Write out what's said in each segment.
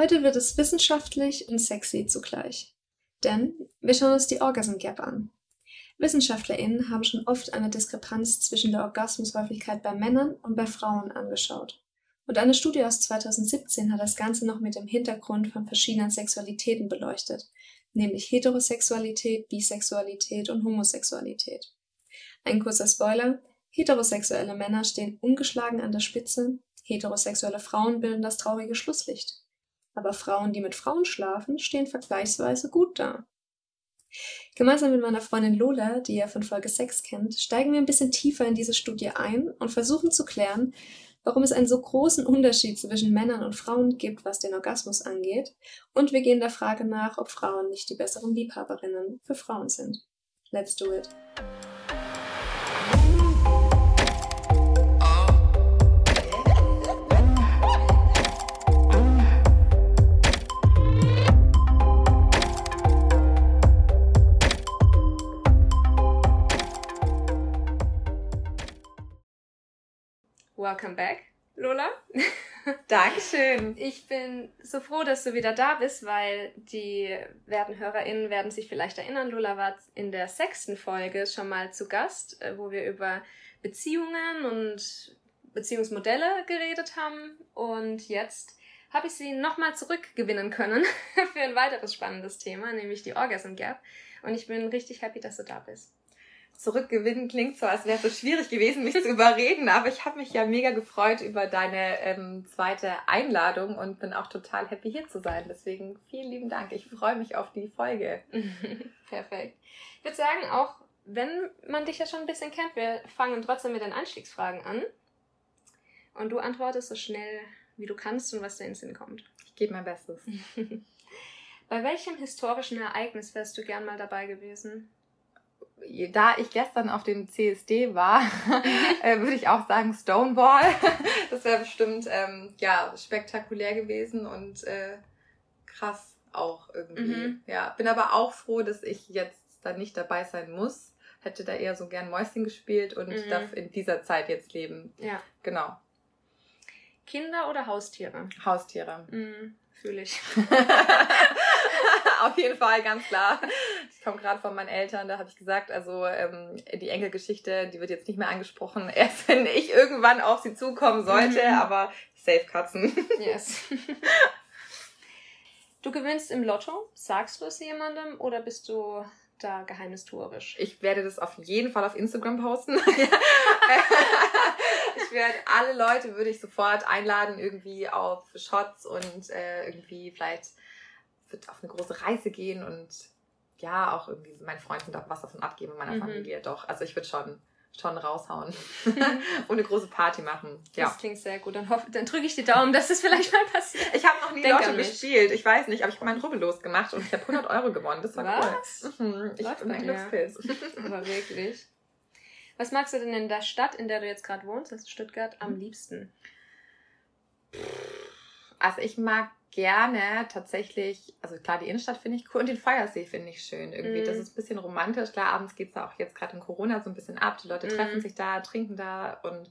Heute wird es wissenschaftlich und sexy zugleich. Denn wir schauen uns die Orgasm Gap an. WissenschaftlerInnen haben schon oft eine Diskrepanz zwischen der Orgasmushäufigkeit bei Männern und bei Frauen angeschaut. Und eine Studie aus 2017 hat das Ganze noch mit dem Hintergrund von verschiedenen Sexualitäten beleuchtet, nämlich Heterosexualität, Bisexualität und Homosexualität. Ein kurzer Spoiler, heterosexuelle Männer stehen ungeschlagen an der Spitze, heterosexuelle Frauen bilden das traurige Schlusslicht. Aber Frauen, die mit Frauen schlafen, stehen vergleichsweise gut da. Gemeinsam mit meiner Freundin Lola, die ihr von Folge 6 kennt, steigen wir ein bisschen tiefer in diese Studie ein und versuchen zu klären, warum es einen so großen Unterschied zwischen Männern und Frauen gibt, was den Orgasmus angeht, und wir gehen der Frage nach, ob Frauen nicht die besseren Liebhaberinnen für Frauen sind. Let's do it! Welcome back, Lola. Dankeschön. Ich bin so froh, dass du wieder da bist, weil die werten HörerInnen werden sich vielleicht erinnern, Lola war in der sechsten Folge schon mal zu Gast, äh, wo wir über Beziehungen und Beziehungsmodelle geredet haben. Und jetzt habe ich sie nochmal zurückgewinnen können für ein weiteres spannendes Thema, nämlich die Orgasm Gap. Und ich bin richtig happy, dass du da bist zurückgewinnen klingt so, als wäre es so schwierig gewesen, mich zu überreden, aber ich habe mich ja mega gefreut über deine ähm, zweite Einladung und bin auch total happy hier zu sein. Deswegen vielen lieben Dank. Ich freue mich auf die Folge. Perfekt. Ich würde sagen, auch wenn man dich ja schon ein bisschen kennt, wir fangen trotzdem mit den Einstiegsfragen an. Und du antwortest so schnell, wie du kannst und was dir in den Sinn kommt. Ich gebe mein Bestes. Bei welchem historischen Ereignis wärst du gern mal dabei gewesen? Da ich gestern auf dem CSD war, äh, würde ich auch sagen Stonewall. das wäre bestimmt ähm, ja spektakulär gewesen und äh, krass auch irgendwie. Mhm. Ja, bin aber auch froh, dass ich jetzt da nicht dabei sein muss. Hätte da eher so gern Mäuschen gespielt und mhm. darf in dieser Zeit jetzt leben. Ja. Genau. Kinder oder Haustiere? Haustiere. Mhm, Fühle ich. Auf jeden Fall, ganz klar. Komme gerade von meinen Eltern, da habe ich gesagt, also ähm, die Enkelgeschichte, die wird jetzt nicht mehr angesprochen, erst wenn ich irgendwann auf sie zukommen sollte, mhm. aber safe Katzen. Yes. Du gewinnst im Lotto, sagst du es jemandem oder bist du da geheimnistuerisch? Ich werde das auf jeden Fall auf Instagram posten. ich werde alle Leute würde ich sofort einladen irgendwie auf Shots und äh, irgendwie vielleicht wird auf eine große Reise gehen und ja, auch irgendwie meinen Freunden was davon abgeben, meiner mhm. Familie doch. Also ich würde schon schon raushauen und eine große Party machen. Ja. Das klingt sehr gut. Dann, dann drücke ich die Daumen, dass das vielleicht mal passiert. Ich habe noch nie Denk Lotto gespielt. Ich weiß nicht, aber ich habe meinen Rubbellos gemacht und ich habe 100 Euro gewonnen. Das war Was? cool. Mhm. Ich bin ein Glückspilz. aber wirklich. Was magst du denn in der Stadt, in der du jetzt gerade wohnst, das ist Stuttgart, am mhm. liebsten? Also ich mag gerne tatsächlich, also klar, die Innenstadt finde ich cool und den Feuersee finde ich schön. Irgendwie, mm. das mhm. ist ein bisschen romantisch. Klar, abends geht es da auch jetzt gerade in Corona so ein bisschen ab. Die Leute mm. treffen sich da, trinken da und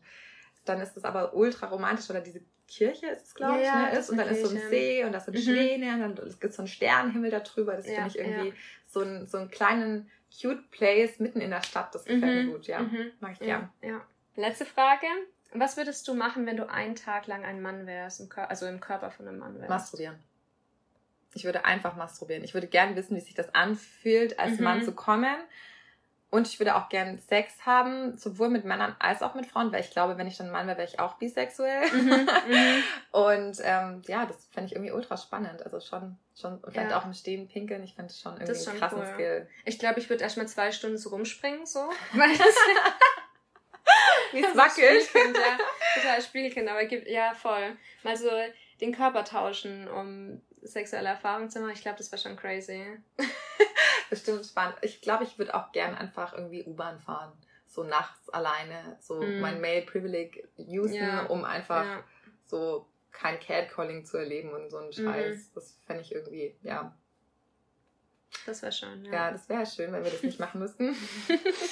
dann ist es aber ultra romantisch oder diese Kirche ist es, glaube ja, ich, ne, ist. Und dann Kirche. ist so ein See und da sind mhm. Schwäne und dann gibt es so einen Sternenhimmel da drüber. Das ja, finde ich irgendwie ja. so, ein, so einen kleinen cute Place mitten in der Stadt. Das gefällt mhm. mir gut, ja. Mhm. Mag ich gern. Ja. Letzte Frage. Was würdest du machen, wenn du einen Tag lang ein Mann wärst, im also im Körper von einem Mann wärst? Masturbieren. Ich würde einfach masturbieren. Ich würde gern wissen, wie sich das anfühlt, als mhm. Mann zu kommen. Und ich würde auch gern Sex haben, sowohl mit Männern als auch mit Frauen, weil ich glaube, wenn ich dann Mann wäre, wäre ich auch bisexuell. Mhm, mhm. und ähm, ja, das fände ich irgendwie ultra spannend. Also schon, schon vielleicht ja. auch im Stehen pinkeln. Ich finde es schon irgendwie einen krassen cool. Skill. Ich glaube, ich würde erstmal zwei Stunden so rumspringen, so. Weil das wie es wackelt. Spielkind, ja. Total Spielkind, aber gibt, ja, voll. Mal so den Körper tauschen, um sexuelle Erfahrungen zu machen. Ich glaube, das wäre schon crazy. Bestimmt spannend. Ich glaube, ich würde auch gern einfach irgendwie U-Bahn fahren. So nachts alleine, so mm. mein Male Privilege usen, ja. um einfach ja. so kein Catcalling zu erleben und so einen mhm. Scheiß. Mhm. Das fände ich irgendwie, ja. Das wäre schön, ja. Ja, das wäre schön, wenn wir das nicht machen müssten.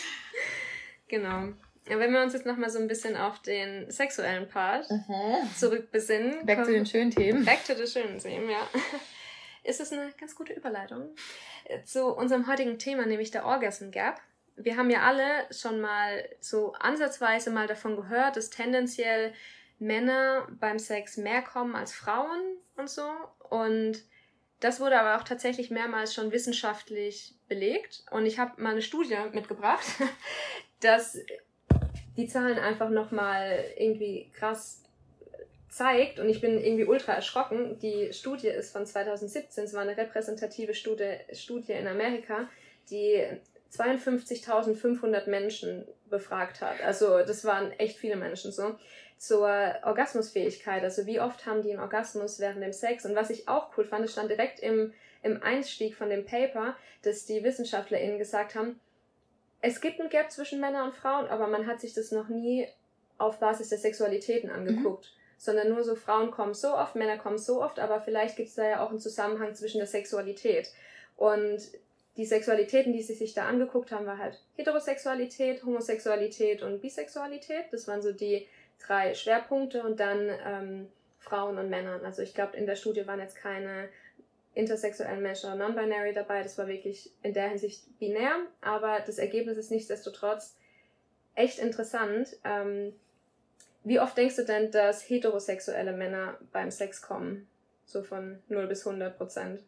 genau. Ja, wenn wir uns jetzt nochmal so ein bisschen auf den sexuellen Part mhm. zurückbesinnen. Back zu den schönen Themen. Back to the schönen Themen, ja. Ist es eine ganz gute Überleitung zu unserem heutigen Thema, nämlich der Orgasm Gap. Wir haben ja alle schon mal so ansatzweise mal davon gehört, dass tendenziell Männer beim Sex mehr kommen als Frauen und so. Und das wurde aber auch tatsächlich mehrmals schon wissenschaftlich belegt. Und ich habe mal eine Studie mitgebracht, dass die Zahlen einfach nochmal irgendwie krass zeigt. Und ich bin irgendwie ultra erschrocken. Die Studie ist von 2017. Es war eine repräsentative Studie, Studie in Amerika, die 52.500 Menschen befragt hat. Also das waren echt viele Menschen so zur Orgasmusfähigkeit. Also wie oft haben die einen Orgasmus während dem Sex? Und was ich auch cool fand, es stand direkt im, im Einstieg von dem Paper, dass die WissenschaftlerInnen gesagt haben, es gibt ein Gap zwischen Männern und Frauen, aber man hat sich das noch nie auf Basis der Sexualitäten mhm. angeguckt. Mhm. Sondern nur so, Frauen kommen so oft, Männer kommen so oft, aber vielleicht gibt es da ja auch einen Zusammenhang zwischen der Sexualität. Und die Sexualitäten, die sie sich da angeguckt haben, war halt Heterosexualität, Homosexualität und Bisexualität. Das waren so die drei Schwerpunkte und dann ähm, Frauen und Männern. Also ich glaube, in der Studie waren jetzt keine intersexuellen Menschen oder non-binary dabei. Das war wirklich in der Hinsicht binär, aber das Ergebnis ist nichtsdestotrotz echt interessant. Ähm, wie oft denkst du denn, dass heterosexuelle Männer beim Sex kommen? So von 0 bis 100 Prozent.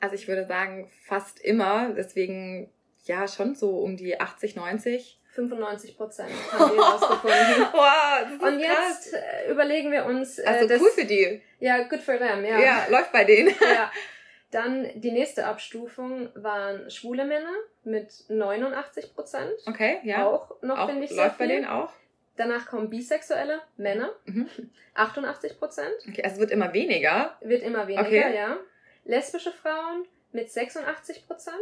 Also ich würde sagen, fast immer. Deswegen ja schon so um die 80, 90. 95 Prozent haben wir rausgefunden. wow, Und jetzt krass. Äh, überlegen wir uns. Äh, also das, cool für die. Ja, good for them, ja. Ja, läuft bei denen. ja. Dann die nächste Abstufung waren schwule Männer mit 89 Prozent. Okay, ja. Auch noch, finde ich, sehr Läuft viel. bei denen auch. Danach kommen bisexuelle Männer, mhm. 88 Prozent. Okay, also es wird immer weniger. Wird immer weniger, okay. ja. Lesbische Frauen mit 86 Prozent.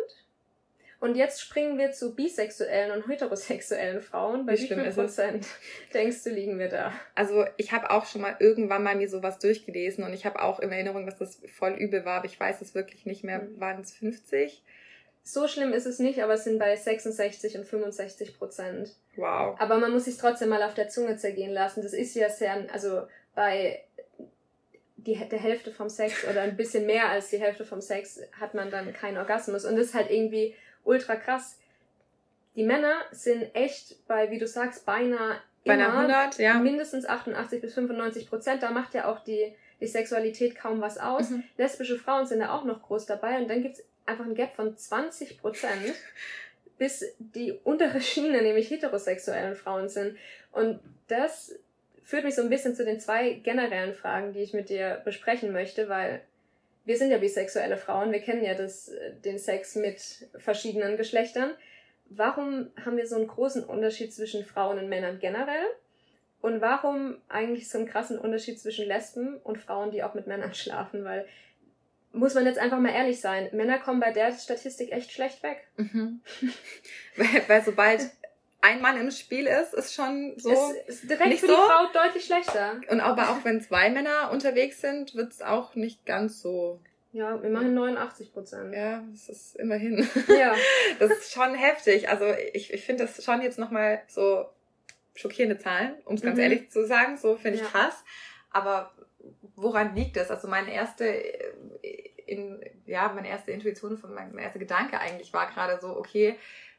Und jetzt springen wir zu bisexuellen und heterosexuellen Frauen. Bei wie, wie viel Prozent denkst du, liegen wir da? Also ich habe auch schon mal irgendwann mal mir sowas durchgelesen und ich habe auch in Erinnerung, dass das voll übel war, aber ich weiß es wirklich nicht mehr. Mhm. Waren es 50? So schlimm ist es nicht, aber es sind bei 66 und 65 Prozent. Wow. Aber man muss sich trotzdem mal auf der Zunge zergehen lassen. Das ist ja sehr, also bei die, der Hälfte vom Sex oder ein bisschen mehr als die Hälfte vom Sex hat man dann keinen Orgasmus. Und das ist halt irgendwie ultra krass. Die Männer sind echt bei, wie du sagst, beinahe, beinahe 100, ja. mindestens 88 bis 95 Prozent. Da macht ja auch die, die Sexualität kaum was aus. Mhm. Lesbische Frauen sind da auch noch groß dabei und dann gibt's einfach ein Gap von 20 Prozent, bis die untere Schiene, nämlich heterosexuellen Frauen sind. Und das führt mich so ein bisschen zu den zwei generellen Fragen, die ich mit dir besprechen möchte, weil wir sind ja bisexuelle Frauen, wir kennen ja das, äh, den Sex mit verschiedenen Geschlechtern. Warum haben wir so einen großen Unterschied zwischen Frauen und Männern generell? Und warum eigentlich so einen krassen Unterschied zwischen Lesben und Frauen, die auch mit Männern schlafen? Weil, muss man jetzt einfach mal ehrlich sein, Männer kommen bei der Statistik echt schlecht weg. Mhm. weil, weil sobald ein Mann im Spiel ist, ist schon so. Es ist direkt nicht für die Frau deutlich schlechter. Und aber auch wenn zwei Männer unterwegs sind, wird's auch nicht ganz so. Ja, wir machen 89 Prozent. Ja, das ist immerhin. Ja. Das ist schon heftig. Also ich, ich finde das schon jetzt nochmal so schockierende Zahlen, um es ganz mhm. ehrlich zu sagen. So finde ich ja. krass. Aber woran liegt es? Also meine erste in, ja, meine erste Intuition, mein erster Gedanke eigentlich war gerade so, okay,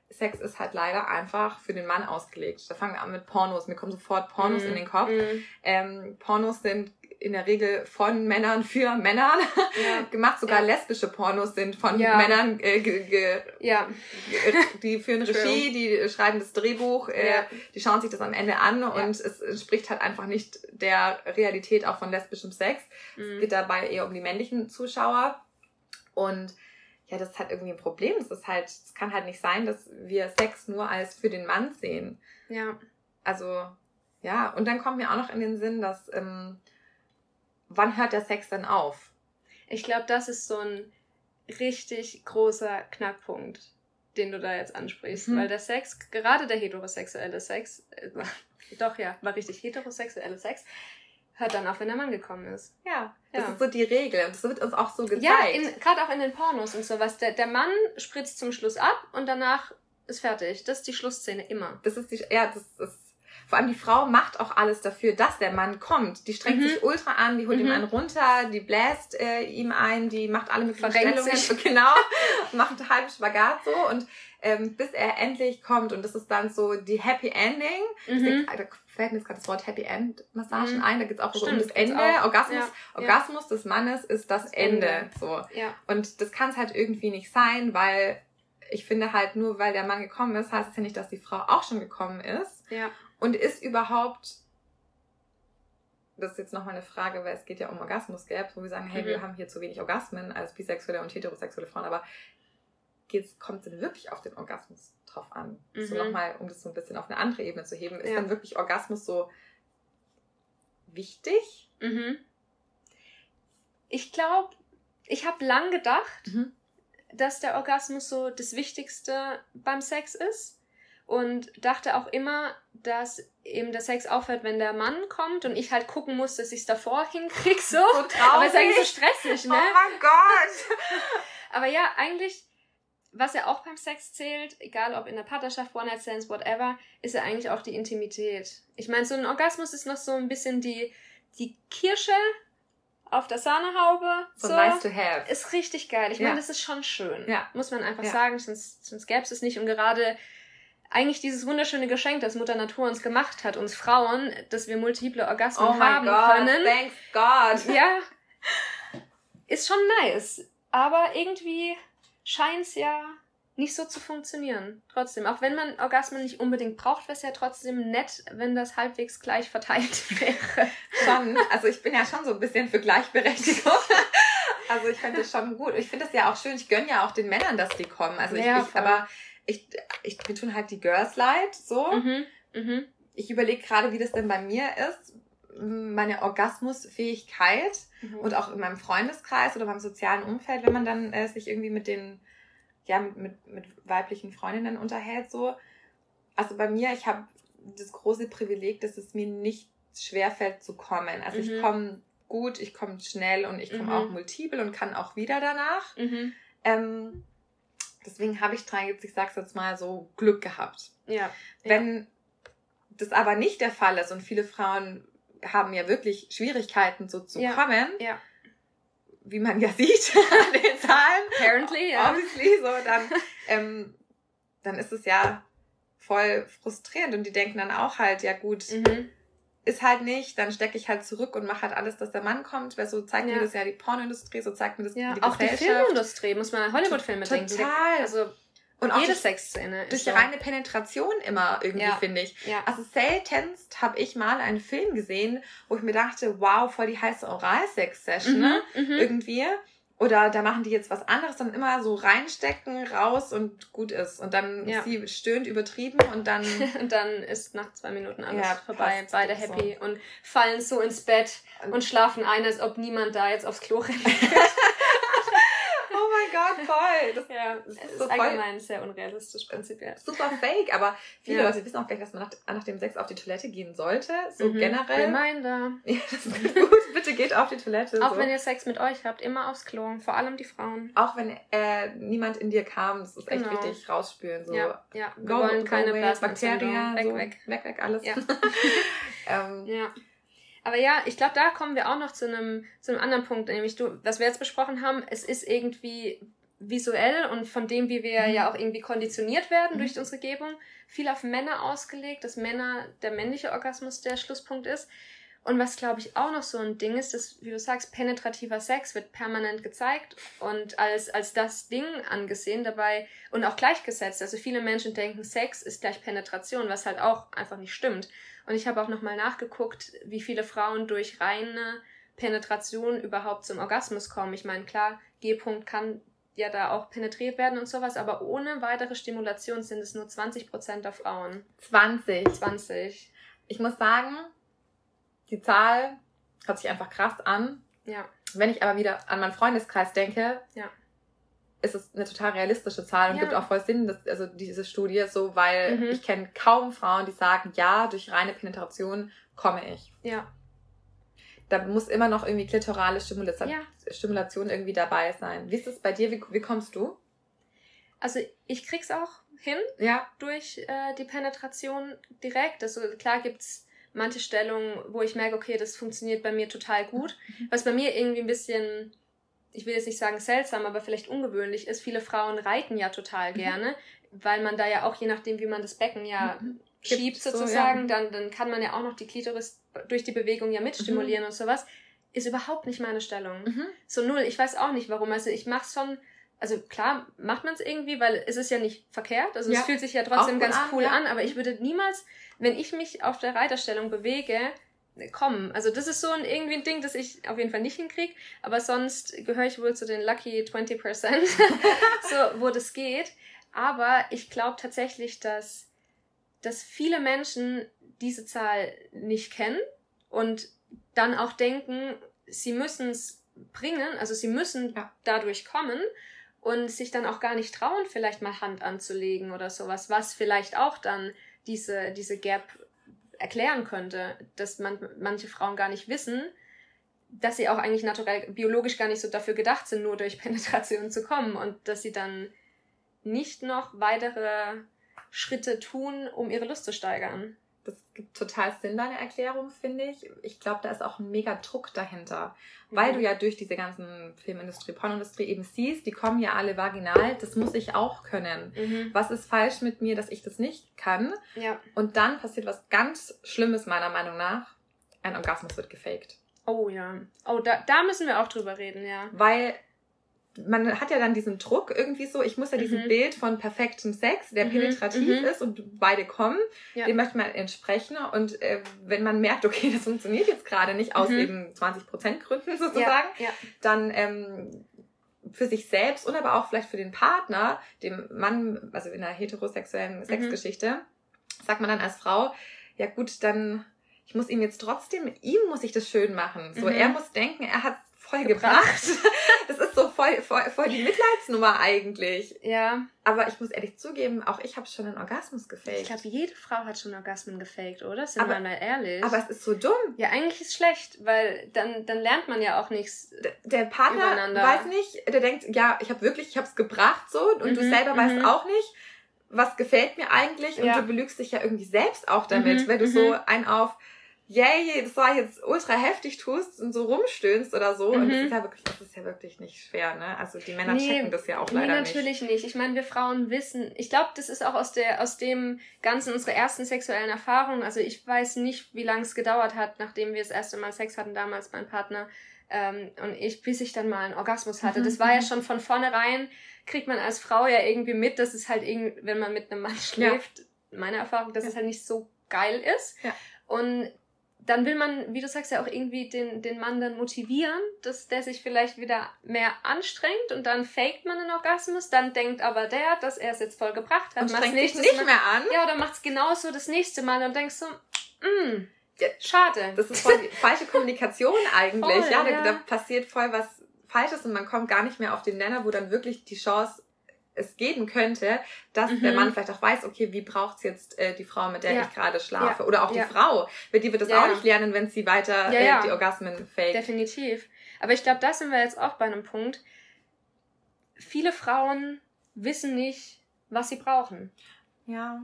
Sex ist halt leider einfach für den Mann ausgelegt. Da fangen wir an mit Pornos. Mir kommen sofort Pornos mm, in den Kopf. Mm. Ähm, Pornos sind in der Regel von Männern für Männern ja. gemacht. Sogar ja. lesbische Pornos sind von ja. Männern, äh, ge, ge, ja. die führen Regie, die schreiben das Drehbuch, äh, die schauen sich das am Ende an und es entspricht halt einfach nicht der Realität auch von lesbischem Sex. Mm. Es geht dabei eher um die männlichen Zuschauer und ja, das ist halt irgendwie ein Problem. Es ist halt, es kann halt nicht sein, dass wir Sex nur als für den Mann sehen. Ja. Also, ja, und dann kommt mir auch noch in den Sinn, dass, ähm, wann hört der Sex dann auf? Ich glaube, das ist so ein richtig großer Knackpunkt, den du da jetzt ansprichst. Mhm. Weil der Sex, gerade der heterosexuelle Sex, äh, doch ja, war richtig heterosexuelle Sex, hört dann auf, wenn der Mann gekommen ist. Ja, das ja. ist so die Regel und das wird uns auch so gezeigt. Ja, gerade auch in den Pornos und sowas. Der, der Mann spritzt zum Schluss ab und danach ist fertig. Das ist die Schlussszene immer. Das ist die, ja, das ist vor allem die Frau macht auch alles dafür, dass der Mann kommt. Die strengt mhm. sich ultra an, die holt mhm. ihm einen runter, die bläst äh, ihm ein, die macht alle möglichen Stellungen, sich. genau, macht einen halben Spagat so und ähm, bis er endlich kommt und das ist dann so die Happy Ending. Mhm. Da fällt mir jetzt gerade das Wort Happy End Massagen mhm. ein, da geht es auch Stimmt, so um das Ende. Auch. Orgasmus, ja. Orgasmus ja. des Mannes ist das, das Ende. Ende. So. Ja. Und das kann es halt irgendwie nicht sein, weil ich finde halt nur, weil der Mann gekommen ist, heißt es ja nicht, dass die Frau auch schon gekommen ist. Ja. Und ist überhaupt, das ist jetzt nochmal eine Frage, weil es geht ja um Orgasmus, gell, wo wir sagen, hey, mhm. wir haben hier zu wenig Orgasmen als bisexuelle und heterosexuelle Frauen, aber kommt es denn wirklich auf den Orgasmus drauf an? Mhm. So nochmal, um das so ein bisschen auf eine andere Ebene zu heben, ist ja. dann wirklich Orgasmus so wichtig? Mhm. Ich glaube, ich habe lang gedacht, mhm dass der Orgasmus so das Wichtigste beim Sex ist und dachte auch immer, dass eben der Sex aufhört, wenn der Mann kommt und ich halt gucken muss, dass ich es davor hinkrieg so. so Aber es ist eigentlich so stressig, ne? Oh mein Gott! Aber ja, eigentlich, was ja auch beim Sex zählt, egal ob in der Partnerschaft, One-Night-Stands, whatever, ist ja eigentlich auch die Intimität. Ich meine, so ein Orgasmus ist noch so ein bisschen die, die Kirsche auf der Sahnehaube. So, so nice to have. Ist richtig geil. Ich ja. meine, das ist schon schön. Ja. Muss man einfach ja. sagen, sonst, sonst gäbe es es nicht. Und gerade eigentlich dieses wunderschöne Geschenk, das Mutter Natur uns gemacht hat, uns Frauen, dass wir multiple Orgasmen oh haben God, können. Thank God. Ja. Ist schon nice. Aber irgendwie scheint's ja nicht so zu funktionieren. Trotzdem, auch wenn man Orgasmen nicht unbedingt braucht, wäre es ja trotzdem nett, wenn das halbwegs gleich verteilt wäre. schon, also ich bin ja schon so ein bisschen für Gleichberechtigung. also ich finde das schon gut. Ich finde das ja auch schön. Ich gönne ja auch den Männern, dass die kommen. Also ich, ja, ich aber ich, ich, wir tun halt die Girls Light so. Mhm, mh. Ich überlege gerade, wie das denn bei mir ist meine Orgasmusfähigkeit mhm. und auch in meinem Freundeskreis oder beim sozialen Umfeld, wenn man dann äh, sich irgendwie mit den ja, mit, mit, mit weiblichen Freundinnen unterhält, so. Also bei mir, ich habe das große Privileg, dass es mir nicht schwerfällt zu kommen. Also mhm. ich komme gut, ich komme schnell und ich komme mhm. auch multiple und kann auch wieder danach. Mhm. Ähm, deswegen habe ich dran, jetzt, ich sag's jetzt mal so, Glück gehabt. Ja. Wenn ja. das aber nicht der Fall ist und viele Frauen haben ja wirklich Schwierigkeiten, so zu ja. kommen, ja wie man ja sieht an den Zahlen. Apparently, ja. Obviously, so, dann, ähm, dann ist es ja voll frustrierend und die denken dann auch halt, ja gut, mhm. Ist halt nicht, dann stecke ich halt zurück und mache halt alles, dass der Mann kommt, weil so zeigt ja. mir das ja die Pornoindustrie, so zeigt mir das ja, die Auch die Filmindustrie, muss man Hollywood-Filme denken. Total. Also und auch jede Sexszene. Durch so. reine Penetration immer irgendwie, ja. finde ich. Ja. Also seltenst habe ich mal einen Film gesehen, wo ich mir dachte, wow, voll die heiße Oralsex-Session, mhm, ne? Mhm. Irgendwie. Oder da machen die jetzt was anderes, dann immer so reinstecken, raus und gut ist. Und dann ja. sie stöhnt übertrieben und dann. und dann ist nach zwei Minuten alles ja, vorbei, beide happy so. und fallen so ins Bett und schlafen ein, als ob niemand da jetzt aufs Klo rennt. mein Gott, voll. Das, ja, das ist, so allgemein voll, sehr unrealistisch prinzipiell. Super fake, aber viele ja. Leute wissen auch gleich, dass man nach, nach, dem Sex auf die Toilette gehen sollte. So mhm. generell. Reminder. Ja, das ist gut. Bitte geht auf die Toilette. Auch so. wenn ihr Sex mit euch habt, immer aufs Klo. Vor allem die Frauen. Auch wenn äh, niemand in dir kam, das ist echt genau. wichtig, rausspülen. So. Ja, ja. Wir go, wollen keine Bakterien. Weg, so. weg. Weg, weg, alles. Ja. ähm, ja. Aber ja, ich glaube, da kommen wir auch noch zu einem, zu einem anderen Punkt, nämlich du, was wir jetzt besprochen haben, es ist irgendwie visuell und von dem, wie wir mhm. ja auch irgendwie konditioniert werden mhm. durch unsere Gebung, viel auf Männer ausgelegt, dass Männer der männliche Orgasmus der Schlusspunkt ist. Und was, glaube ich, auch noch so ein Ding ist, dass, wie du sagst, penetrativer Sex wird permanent gezeigt und als, als das Ding angesehen dabei und auch gleichgesetzt. Also viele Menschen denken, Sex ist gleich Penetration, was halt auch einfach nicht stimmt. Und ich habe auch nochmal nachgeguckt, wie viele Frauen durch reine Penetration überhaupt zum Orgasmus kommen. Ich meine, klar, G-Punkt kann ja da auch penetriert werden und sowas, aber ohne weitere Stimulation sind es nur 20 Prozent der Frauen. 20. 20. Ich muss sagen, die Zahl hört sich einfach krass an. Ja. Wenn ich aber wieder an meinen Freundeskreis denke, ja ist es eine total realistische Zahl und ja. gibt auch voll Sinn, dass, also diese Studie so, weil mhm. ich kenne kaum Frauen, die sagen, ja, durch reine Penetration komme ich. Ja. Da muss immer noch irgendwie klitorale Stimulation, ja. Stimulation irgendwie dabei sein. Wie ist es bei dir? Wie, wie kommst du? also ich krieg's auch hin ja. durch äh, die Penetration direkt. Also klar gibt's manche Stellungen, wo ich merke, okay, das funktioniert bei mir total gut. Mhm. Was bei mir irgendwie ein bisschen, ich will jetzt nicht sagen seltsam, aber vielleicht ungewöhnlich ist. Viele Frauen reiten ja total mhm. gerne, mhm. weil man da ja auch, je nachdem, wie man das Becken ja mhm. schiebt sozusagen, so, ja. dann, dann kann man ja auch noch die Klitoris durch die Bewegung ja mitstimulieren mhm. und sowas. Ist überhaupt nicht meine Stellung. Mhm. So null. Ich weiß auch nicht warum. Also ich mach's schon also klar macht man es irgendwie, weil es ist ja nicht verkehrt. Also ja. es fühlt sich ja trotzdem ganz an, cool ja. an, aber ich würde niemals, wenn ich mich auf der Reiterstellung bewege, kommen. Also das ist so ein irgendwie ein Ding, das ich auf jeden Fall nicht hinkriege, aber sonst gehöre ich wohl zu den lucky 20%, so, wo das geht. Aber ich glaube tatsächlich, dass, dass viele Menschen diese Zahl nicht kennen und dann auch denken, sie müssen es bringen, also sie müssen ja. dadurch kommen und sich dann auch gar nicht trauen, vielleicht mal Hand anzulegen oder sowas, was vielleicht auch dann diese, diese Gap erklären könnte, dass man, manche Frauen gar nicht wissen, dass sie auch eigentlich naturell, biologisch gar nicht so dafür gedacht sind, nur durch Penetration zu kommen und dass sie dann nicht noch weitere Schritte tun, um ihre Lust zu steigern das gibt total Sinn, deine Erklärung, finde ich. Ich glaube, da ist auch ein mega Druck dahinter. Mhm. Weil du ja durch diese ganzen Filmindustrie, Pornoindustrie eben siehst, die kommen ja alle vaginal, das muss ich auch können. Mhm. Was ist falsch mit mir, dass ich das nicht kann? Ja. Und dann passiert was ganz Schlimmes, meiner Meinung nach. Ein Orgasmus wird gefaked. Oh ja. Oh, da, da müssen wir auch drüber reden, ja. Weil man hat ja dann diesen Druck irgendwie so, ich muss ja mhm. Bild von perfektem Sex, der mhm. penetrativ mhm. ist und beide kommen, ja. dem möchte man entsprechen. Und äh, wenn man merkt, okay, das funktioniert jetzt gerade nicht aus mhm. eben 20 Prozent Gründen sozusagen, ja. Ja. dann ähm, für sich selbst und aber auch vielleicht für den Partner, dem Mann, also in einer heterosexuellen mhm. Sexgeschichte, sagt man dann als Frau, ja gut, dann ich muss ihm jetzt trotzdem, ihm muss ich das schön machen. So, mhm. er muss denken, er hat voll gebracht. das ist so voll, voll, voll die Mitleidsnummer eigentlich. Ja. Aber ich muss ehrlich zugeben, auch ich habe schon einen Orgasmus gefaked. Ich glaube, jede Frau hat schon Orgasmen gefaked, oder? Sind aber, wir mal ehrlich. Aber es ist so dumm. Ja, eigentlich ist schlecht, weil dann, dann lernt man ja auch nichts. Der, der Partner weiß nicht, der denkt, ja, ich habe wirklich, ich habe es gebracht so und mhm, du selber weißt mhm. auch nicht was gefällt mir eigentlich und ja. du belügst dich ja irgendwie selbst auch damit, mhm, wenn du so mhm. ein auf yay, das war jetzt ultra heftig tust und so rumstöhnst oder so. Mhm. Und das mhm. ist ja wirklich, das ist ja wirklich nicht schwer, ne? Also die Männer nee, checken das ja auch leider nee, natürlich nicht. nicht. Ich meine, wir Frauen wissen, ich glaube, das ist auch aus der, aus dem Ganzen unserer ersten sexuellen Erfahrung. Also ich weiß nicht, wie lange es gedauert hat, nachdem wir das erste Mal Sex hatten, damals mein Partner. Ähm, und ich, bis ich dann mal einen Orgasmus hatte. Mhm. Das war ja schon von vornherein, kriegt man als Frau ja irgendwie mit, dass es halt irgendwie, wenn man mit einem Mann schläft, ja. meine Erfahrung, dass ja. es halt nicht so geil ist. Ja. Und dann will man, wie du sagst, ja auch irgendwie den, den Mann dann motivieren, dass der sich vielleicht wieder mehr anstrengt und dann faked man den Orgasmus, dann denkt aber der, dass er es jetzt voll gebracht hat. Und strengt sich nicht Mal, mehr an. Ja, oder macht es genauso das nächste Mal und denkst so, mm, ja, schade. Das ist voll die falsche Kommunikation eigentlich. Voll, ja, ja. Da, da passiert voll was Falsches und man kommt gar nicht mehr auf den Nenner, wo dann wirklich die Chance es geben könnte, dass mhm. der Mann vielleicht auch weiß, okay, wie braucht's jetzt äh, die Frau, mit der ja. ich gerade schlafe? Ja. Oder auch die. Frau. Weil die wird das auch nicht lernen, wenn sie weiter äh, die Orgasmen fake. Definitiv. Aber ich glaube, da sind wir jetzt auch bei einem Punkt. Viele Frauen wissen nicht, was sie brauchen. Ja.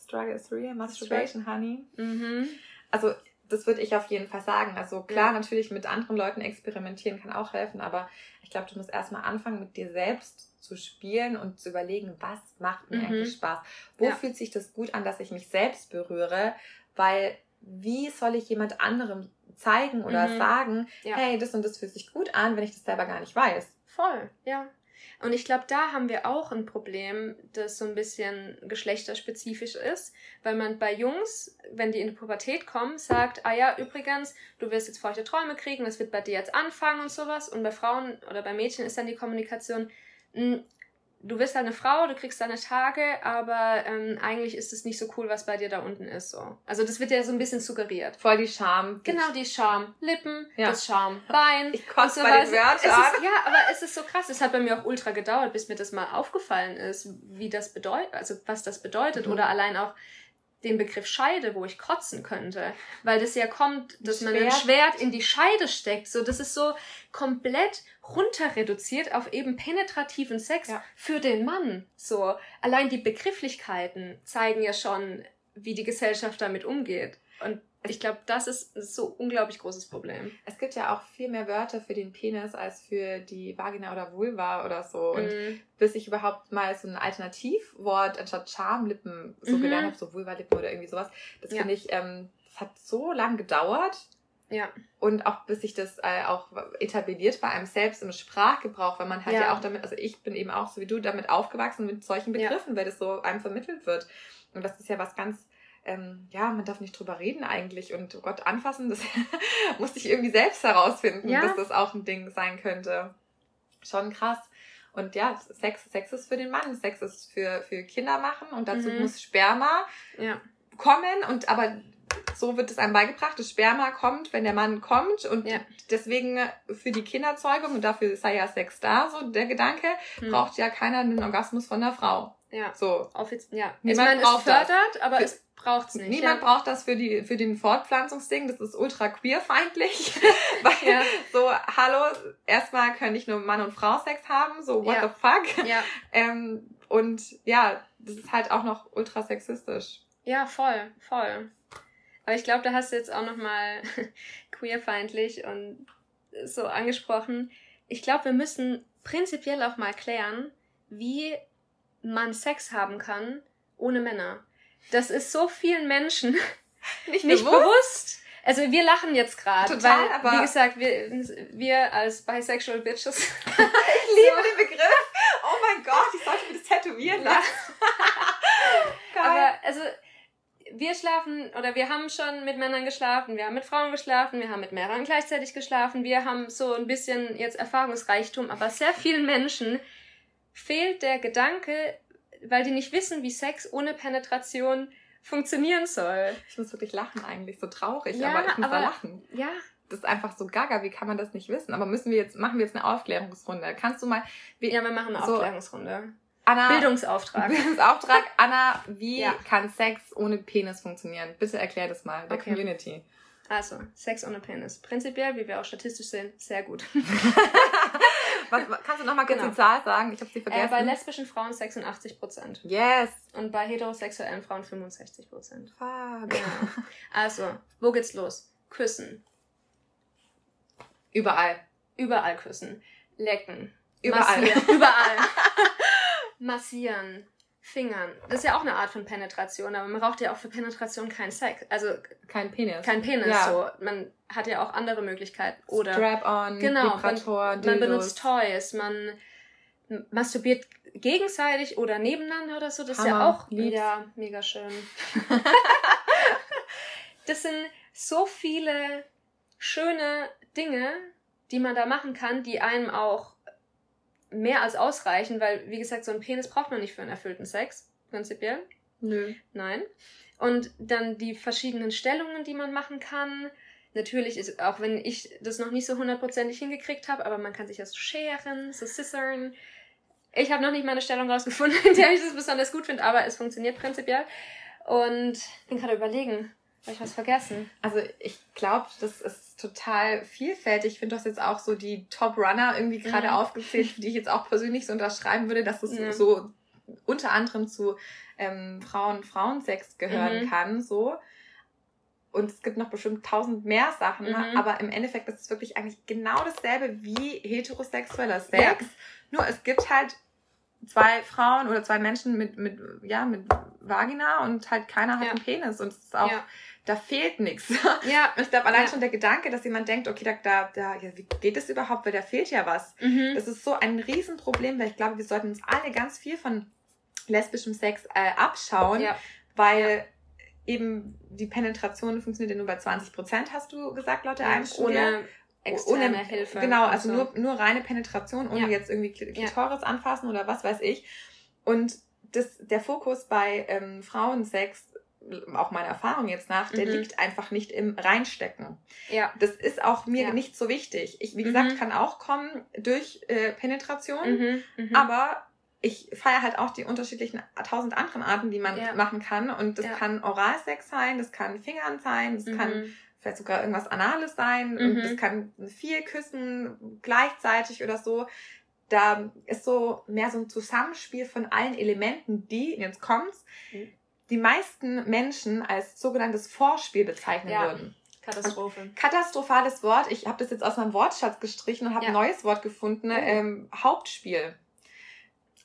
Struggle is real. Masturbation, honey. Mhm. Also das würde ich auf jeden Fall sagen. Also klar, natürlich mit anderen Leuten experimentieren kann auch helfen, aber ich glaube, du musst erstmal anfangen, mit dir selbst zu spielen und zu überlegen, was macht mir mhm. eigentlich Spaß? Wo ja. fühlt sich das gut an, dass ich mich selbst berühre? Weil wie soll ich jemand anderem zeigen oder mhm. sagen, ja. hey, das und das fühlt sich gut an, wenn ich das selber gar nicht weiß? Voll, ja. Und ich glaube, da haben wir auch ein Problem, das so ein bisschen geschlechterspezifisch ist, weil man bei Jungs, wenn die in die Pubertät kommen, sagt, ah ja, übrigens, du wirst jetzt feuchte Träume kriegen, das wird bei dir jetzt anfangen und sowas. Und bei Frauen oder bei Mädchen ist dann die Kommunikation, hm, du bist halt eine Frau, du kriegst deine Tage, aber ähm, eigentlich ist es nicht so cool, was bei dir da unten ist. So. Also das wird ja so ein bisschen suggeriert. Voll die Scham. Genau, die Scham. Lippen, ja. das Schambein. Ich kotze bei den Wörtern. ja, aber es ist so krass. Es hat bei mir auch ultra gedauert, bis mir das mal aufgefallen ist, wie das bedeutet, also was das bedeutet. Mhm. Oder allein auch, den Begriff Scheide, wo ich kotzen könnte, weil das ja kommt, dass Schwert. man ein Schwert in die Scheide steckt. So, das ist so komplett runter reduziert auf eben penetrativen Sex ja. für den Mann. So, allein die Begrifflichkeiten zeigen ja schon, wie die Gesellschaft damit umgeht. Und ich glaube, das ist ein so unglaublich großes Problem. Es gibt ja auch viel mehr Wörter für den Penis als für die Vagina oder Vulva oder so. Und mm. bis ich überhaupt mal so ein Alternativwort anstatt Charmlippen so mhm. gelernt habe, so Vulva-Lippen oder irgendwie sowas, das ja. finde ich, ähm, das hat so lang gedauert. Ja. Und auch bis sich das äh, auch etabliert bei einem selbst im Sprachgebrauch, weil man halt ja. ja. auch damit, also ich bin eben auch so wie du damit aufgewachsen mit solchen Begriffen, ja. weil das so einem vermittelt wird. Und das ist ja was ganz ähm, ja, man darf nicht drüber reden eigentlich und oh Gott, anfassen, das musste ich irgendwie selbst herausfinden, ja. dass das auch ein Ding sein könnte. Schon krass. Und ja, Sex, Sex ist für den Mann, Sex ist für, für Kinder machen und dazu mhm. muss Sperma ja. kommen und aber so wird es einem beigebracht, das Sperma kommt, wenn der Mann kommt und ja. deswegen für die Kinderzeugung und dafür sei ja Sex da, so der Gedanke, mhm. braucht ja keiner einen Orgasmus von der Frau. Ja. So. Offiz ja. Niemand ich meine, es fördert, das. aber für, es braucht's nicht. Niemand ja. braucht das für die für den Fortpflanzungsding. Das ist ultra queerfeindlich. Weil ja. so, hallo, erstmal können nicht nur Mann und Frau Sex haben, so what ja. the fuck. Ja. Ähm, und ja, das ist halt auch noch ultra sexistisch. Ja, voll, voll. Aber ich glaube, da hast du jetzt auch nochmal queerfeindlich und so angesprochen. Ich glaube, wir müssen prinzipiell auch mal klären, wie man Sex haben kann ohne Männer. Das ist so vielen Menschen nicht, nicht bewusst. bewusst. Also wir lachen jetzt gerade, weil, aber wie gesagt, wir, wir als bisexual Bitches. ich liebe so. den Begriff. Oh mein Gott, ich sollte mir das tätowieren lassen. Aber also wir schlafen oder wir haben schon mit Männern geschlafen, wir haben mit Frauen geschlafen, wir haben mit mehreren gleichzeitig geschlafen, wir haben so ein bisschen jetzt Erfahrungsreichtum, aber sehr vielen Menschen fehlt der Gedanke, weil die nicht wissen, wie Sex ohne Penetration funktionieren soll. Ich muss wirklich lachen eigentlich, so traurig, ja, aber ich muss aber, da lachen. Ja. Das ist einfach so gaga, wie kann man das nicht wissen? Aber müssen wir jetzt, machen wir jetzt eine Aufklärungsrunde? Kannst du mal... Wie, ja, wir machen eine so, Aufklärungsrunde. Anna, Bildungsauftrag. Bildungsauftrag. Anna, wie ja. kann Sex ohne Penis funktionieren? Bitte erklär das mal der okay. Community. Also, Sex ohne Penis. Prinzipiell, wie wir auch statistisch sehen, sehr gut. Was, kannst du noch mal kurz genau. die Zahl sagen? Ich habe sie äh, vergessen. Äh, bei lesbischen Frauen 86 Prozent. Yes. Und bei heterosexuellen Frauen 65 Prozent. Fuck. Genau. Also, wo geht's los? Küssen. Überall. Überall küssen. Lecken. Überall. Massieren. Überall. Massieren. Fingern. Das ist ja auch eine Art von Penetration, aber man braucht ja auch für Penetration keinen Sex. Also kein Penis. Kein Penis. Ja. So. Man hat ja auch andere Möglichkeiten. Oder Strap-on, genau, Vibrator, man, man benutzt Toys, man masturbiert gegenseitig oder nebeneinander oder so. Das Hammer. ist ja auch Lieb's. ja, mega schön. das sind so viele schöne Dinge, die man da machen kann, die einem auch mehr als ausreichen, weil, wie gesagt, so ein Penis braucht man nicht für einen erfüllten Sex, prinzipiell. Nö. Nein. Und dann die verschiedenen Stellungen, die man machen kann. Natürlich ist, auch wenn ich das noch nicht so hundertprozentig hingekriegt habe, aber man kann sich das scheren, so scissern. Ich habe noch nicht meine Stellung rausgefunden, in der ich das besonders gut finde, aber es funktioniert prinzipiell. Und bin gerade überlegen, habe ich was vergessen? Also ich glaube, das ist total vielfältig. Ich finde, du hast jetzt auch so die Top-Runner irgendwie gerade mhm. aufgezählt, die ich jetzt auch persönlich so unterschreiben würde, dass es ja. so unter anderem zu ähm, Frauen-Frauensex gehören mhm. kann, so. Und es gibt noch bestimmt tausend mehr Sachen, mhm. aber im Endeffekt ist es wirklich eigentlich genau dasselbe wie heterosexueller Sex. Ja. Nur es gibt halt zwei Frauen oder zwei Menschen mit, mit, ja, mit Vagina und halt keiner hat ja. einen Penis. Und es ist auch ja da fehlt nichts. Ja. Und ich glaube, allein ja. schon der Gedanke, dass jemand denkt, okay, da, da, da ja, wie geht es überhaupt, weil da fehlt ja was. Mhm. Das ist so ein Riesenproblem, weil ich glaube, wir sollten uns alle ganz viel von lesbischem Sex äh, abschauen, ja. weil eben die Penetration funktioniert ja nur bei 20 Prozent, hast du gesagt, laut der ja, Studie. Ohne externe ohne, Hilfe. Genau, also so. nur, nur reine Penetration, ohne ja. jetzt irgendwie Klitoris anfassen oder was weiß ich. Und das, der Fokus bei ähm, Frauensex auch meiner Erfahrung jetzt nach, der mhm. liegt einfach nicht im Reinstecken. Ja. Das ist auch mir ja. nicht so wichtig. Ich, wie gesagt, mhm. kann auch kommen durch äh, Penetration, mhm. mhm. aber ich feiere halt auch die unterschiedlichen tausend anderen Arten, die man ja. machen kann. Und das ja. kann Oralsex sein, das kann Fingern sein, das mhm. kann vielleicht sogar irgendwas Anales sein, mhm. das kann viel küssen gleichzeitig oder so. Da ist so mehr so ein Zusammenspiel von allen Elementen, die, jetzt kommt's, mhm. die meisten Menschen als sogenanntes Vorspiel bezeichnen ja. würden. Katastrophe. katastrophales Wort. Ich habe das jetzt aus meinem Wortschatz gestrichen und habe ein neues Wort gefunden. Oh. Ähm, Hauptspiel.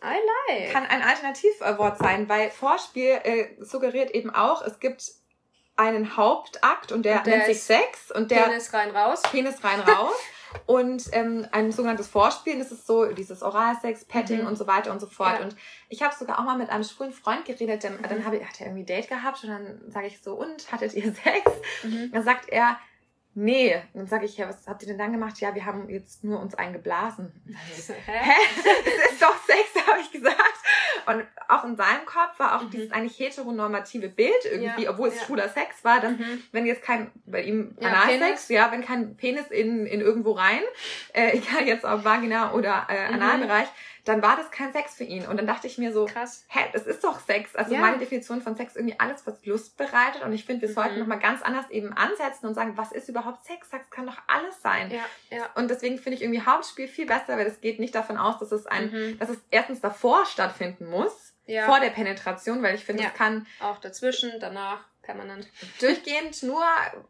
I like. Kann ein Alternativwort sein, weil Vorspiel äh, suggeriert eben auch, es gibt einen Hauptakt und der, und der nennt sich Sex und der Penis rein raus. Penis rein raus. und ähm, ein sogenanntes Vorspiel, das ist so dieses Oralsex, Petting mhm. und so weiter und so fort. Ja. Und ich habe sogar auch mal mit einem schwulen Freund geredet, dann, mhm. dann habe ich, hat er irgendwie ein Date gehabt und dann sage ich so, und hattet ihr Sex? Mhm. Dann sagt er, nee. dann sage ich, ja, was habt ihr denn dann gemacht? Ja, wir haben jetzt nur uns eingeblasen. Hä? Hä? Das ist doch Sex, habe ich gesagt. Und auch in seinem Kopf war auch mhm. dieses eigentlich heteronormative Bild irgendwie, ja, obwohl es ja. schwuler Sex war, dass mhm. wenn jetzt kein, bei ihm Analsex, ja, ja, wenn kein Penis in, in irgendwo rein, äh, egal jetzt ob Vagina oder äh, mhm. Analbereich, mhm dann war das kein Sex für ihn. Und dann dachte ich mir so, krass, hä, das ist doch Sex. Also ja. meine Definition von Sex irgendwie alles, was Lust bereitet. Und ich finde, wir mhm. sollten nochmal ganz anders eben ansetzen und sagen, was ist überhaupt Sex? Sex kann doch alles sein. Ja, ja. Und deswegen finde ich irgendwie Hauptspiel viel besser, weil es geht nicht davon aus, dass es ein, mhm. dass es erstens davor stattfinden muss, ja. vor der Penetration, weil ich finde, es kann auch dazwischen, danach permanent. Durchgehend nur,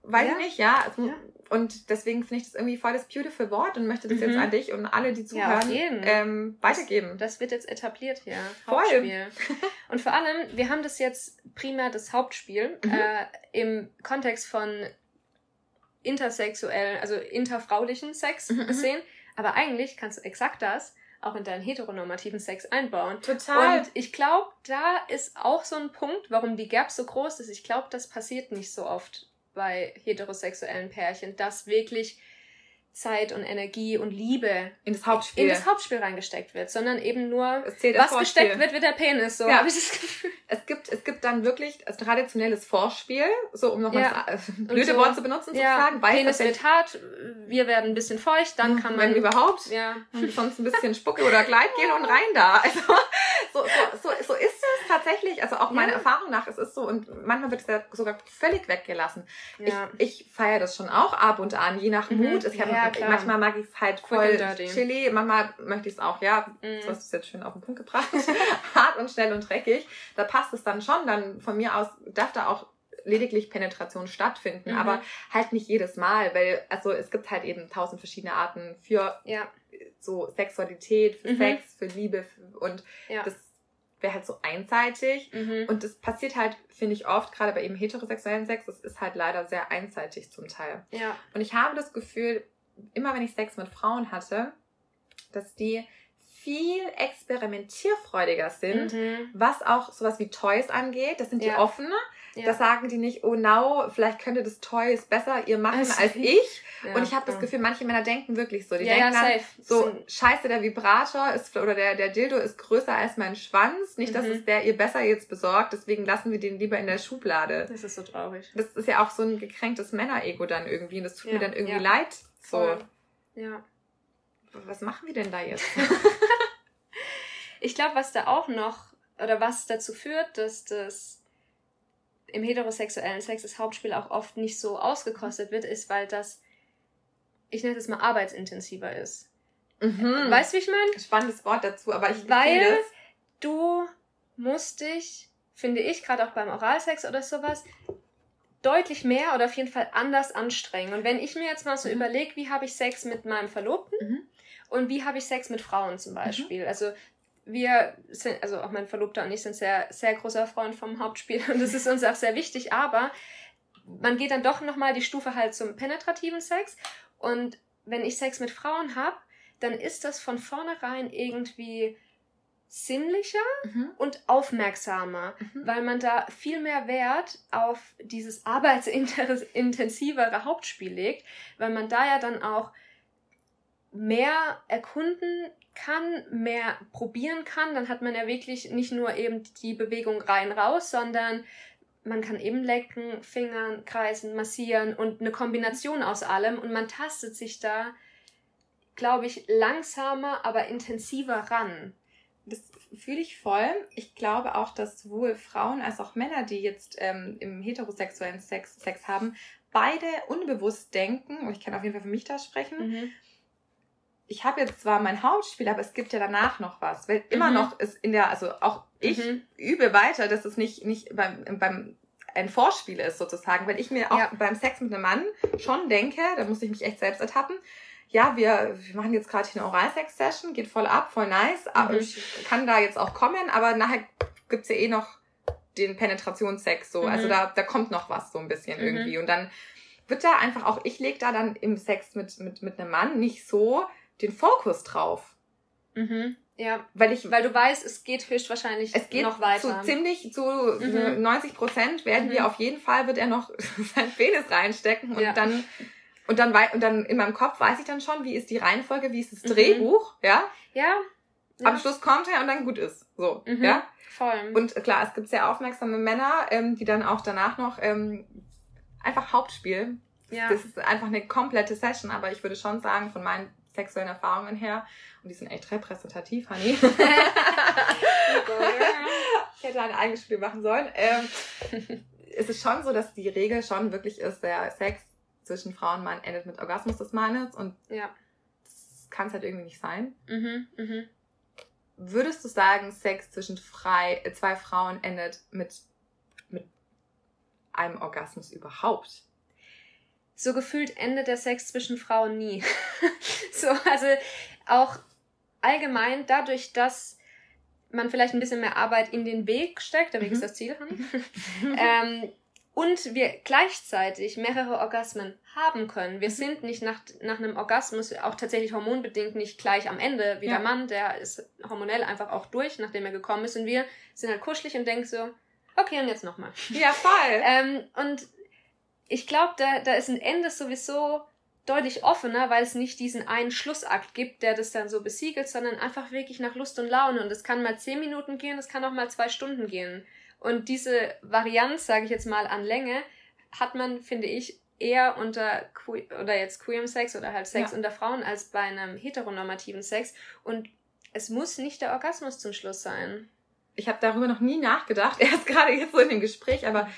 weiß ja. ich nicht, ja. Also, ja. Und deswegen finde ich das irgendwie voll das beautiful Wort und möchte das mhm. jetzt an dich und alle, die zuhören, ja, ähm, weitergeben. Das, das, wird jetzt etabliert hier. Hauptspiel. und vor allem, wir haben das jetzt primär das Hauptspiel mhm. äh, im Kontext von intersexuellen, also interfraulichen Sex mhm. mhm. gesehen. Aber eigentlich kannst du exakt das auch in deinen heteronormativen Sex einbauen. Total. Und ich glaube, da ist auch so ein Punkt, warum die Gap so groß ist. Ich glaube, das passiert nicht so oft bei heterosexuellen Pärchen, dass wirklich Zeit und Energie und Liebe in das Hauptspiel, in das Hauptspiel reingesteckt wird, sondern eben nur, was gesteckt wird, wird der Penis. So ja. habe ich das Gefühl. Es gibt, es gibt dann wirklich ein traditionelles Vorspiel, so um nochmal ja. das blöde so, Wort zu benutzen, ja. sozusagen. Penis wird hart, wir werden ein bisschen feucht, dann kann man... Wenn überhaupt. Ja. Sonst ein bisschen Spucke oder Gleit gehen und rein da. Also so, so, so, so ist es tatsächlich. Also auch meiner Erfahrung nach, es ist so und manchmal wird es ja sogar völlig weggelassen. Ja. Ich, ich feiere das schon auch ab und an, je nach mhm. Mut. Ich habe klar. Manchmal mag ich es halt voll Chili, manchmal möchte ich es auch, ja, mm. du hast es jetzt schön auf den Punkt gebracht, hart und schnell und dreckig. Da passt es dann schon, dann von mir aus darf da auch lediglich Penetration stattfinden, mhm. aber halt nicht jedes Mal, weil also es gibt halt eben tausend verschiedene Arten für ja. So Sexualität, für mhm. Sex, für Liebe für, und ja. das wäre halt so einseitig. Mhm. Und das passiert halt, finde ich, oft, gerade bei eben heterosexuellen Sex, das ist halt leider sehr einseitig zum Teil. Ja. Und ich habe das Gefühl, immer wenn ich Sex mit Frauen hatte, dass die viel experimentierfreudiger sind, mhm. was auch sowas wie Toys angeht. Das sind die ja. offene. Ja. Das sagen die nicht, oh no, vielleicht könnte das Toys besser ihr machen als, als ich. Ja, und ich habe das Gefühl, manche Männer denken wirklich so. Die denken dann so, scheiße, der Vibrator ist oder der, der Dildo ist größer als mein Schwanz. Nicht, dass mhm. es der ihr besser jetzt besorgt, deswegen lassen wir den lieber in der Schublade. Das ist so traurig. Das ist ja auch so ein gekränktes Männerego dann irgendwie. Und das tut mir dann irgendwie leid. So. Ja. Was machen wir denn da jetzt? ich glaube, was da auch noch, oder was dazu führt, dass das im heterosexuellen Sex das Hauptspiel auch oft nicht so ausgekostet wird, ist, weil das, ich nenne es mal, arbeitsintensiver ist. Mhm. Weißt du, wie ich meine? Spannendes Wort dazu, aber ich Weil du musst dich, finde ich, gerade auch beim Oralsex oder sowas, deutlich mehr oder auf jeden Fall anders anstrengen. Und wenn ich mir jetzt mal so mhm. überlege, wie habe ich Sex mit meinem Verlobten mhm. und wie habe ich Sex mit Frauen zum Beispiel. Mhm. Also wir sind, also auch mein Verlobter und ich sind sehr, sehr großer Freund vom Hauptspiel und das ist uns auch sehr wichtig, aber man geht dann doch nochmal die Stufe halt zum penetrativen Sex und wenn ich Sex mit Frauen habe, dann ist das von vornherein irgendwie sinnlicher mhm. und aufmerksamer, mhm. weil man da viel mehr Wert auf dieses arbeitsintensivere Hauptspiel legt, weil man da ja dann auch mehr erkunden kann, mehr probieren kann, dann hat man ja wirklich nicht nur eben die Bewegung rein raus, sondern man kann eben lecken, fingern, kreisen, massieren und eine Kombination aus allem und man tastet sich da, glaube ich, langsamer, aber intensiver ran das fühle ich voll. Ich glaube auch, dass sowohl Frauen als auch Männer, die jetzt ähm, im heterosexuellen Sex, Sex haben, beide unbewusst denken, und ich kann auf jeden Fall für mich da sprechen, mhm. Ich habe jetzt zwar mein Hauptspiel, aber es gibt ja danach noch was. Weil immer mhm. noch ist in der, also auch ich mhm. übe weiter, dass es nicht, nicht beim, beim ein Vorspiel ist sozusagen, weil ich mir auch ja. beim Sex mit einem Mann schon denke, da muss ich mich echt selbst ertappen, ja, wir, wir machen jetzt gerade eine Oralsex-Session, geht voll ab, voll nice, mhm. ich kann da jetzt auch kommen, aber nachher gibt's ja eh noch den Penetrationssex so, also mhm. also da, da kommt noch was so ein bisschen mhm. irgendwie und dann wird da einfach auch, ich leg da dann im Sex mit, mit, mit einem Mann nicht so den Fokus drauf. Mhm. Ja, weil ich, weil du weißt, es geht höchstwahrscheinlich es geht noch weiter. Zu ziemlich zu mhm. 90 Prozent werden mhm. wir auf jeden Fall wird er noch sein Penis reinstecken und ja. dann und dann und dann in meinem Kopf weiß ich dann schon, wie ist die Reihenfolge, wie ist das mhm. Drehbuch, ja? Ja. ja. Am Schluss kommt er und dann gut ist, so, mhm. ja. Voll. Und klar, es gibt sehr aufmerksame Männer, ähm, die dann auch danach noch ähm, einfach Hauptspiel. Ja. Das ist einfach eine komplette Session, aber ich würde schon sagen, von meinen sexuellen Erfahrungen her. Und die sind echt repräsentativ, Honey. ich hätte eine eigene Studie machen sollen. Ähm, es ist schon so, dass die Regel schon wirklich ist, der Sex zwischen Frau und Mann endet mit Orgasmus des Mannes und ja. das kann es halt irgendwie nicht sein. Mhm, mh. Würdest du sagen, Sex zwischen frei, äh, zwei Frauen endet mit, mit einem Orgasmus überhaupt? So gefühlt endet der Sex zwischen Frauen nie. so, also auch allgemein dadurch, dass man vielleicht ein bisschen mehr Arbeit in den Weg steckt, der Weg mhm. ist das Ziel, ähm, und wir gleichzeitig mehrere Orgasmen haben können. Wir mhm. sind nicht nach, nach einem Orgasmus, auch tatsächlich hormonbedingt, nicht gleich am Ende wie ja. der Mann, der ist hormonell einfach auch durch, nachdem er gekommen ist. Und wir sind halt kuschelig und denken so, okay, und jetzt nochmal. Ja, voll. ähm, und ich glaube, da, da ist ein Ende sowieso deutlich offener, weil es nicht diesen einen Schlussakt gibt, der das dann so besiegelt, sondern einfach wirklich nach Lust und Laune. Und es kann mal zehn Minuten gehen, es kann auch mal zwei Stunden gehen. Und diese Varianz, sage ich jetzt mal, an Länge, hat man, finde ich, eher unter que oder jetzt queerem Sex oder halt Sex ja. unter Frauen als bei einem heteronormativen Sex. Und es muss nicht der Orgasmus zum Schluss sein. Ich habe darüber noch nie nachgedacht, erst gerade jetzt so in dem Gespräch, aber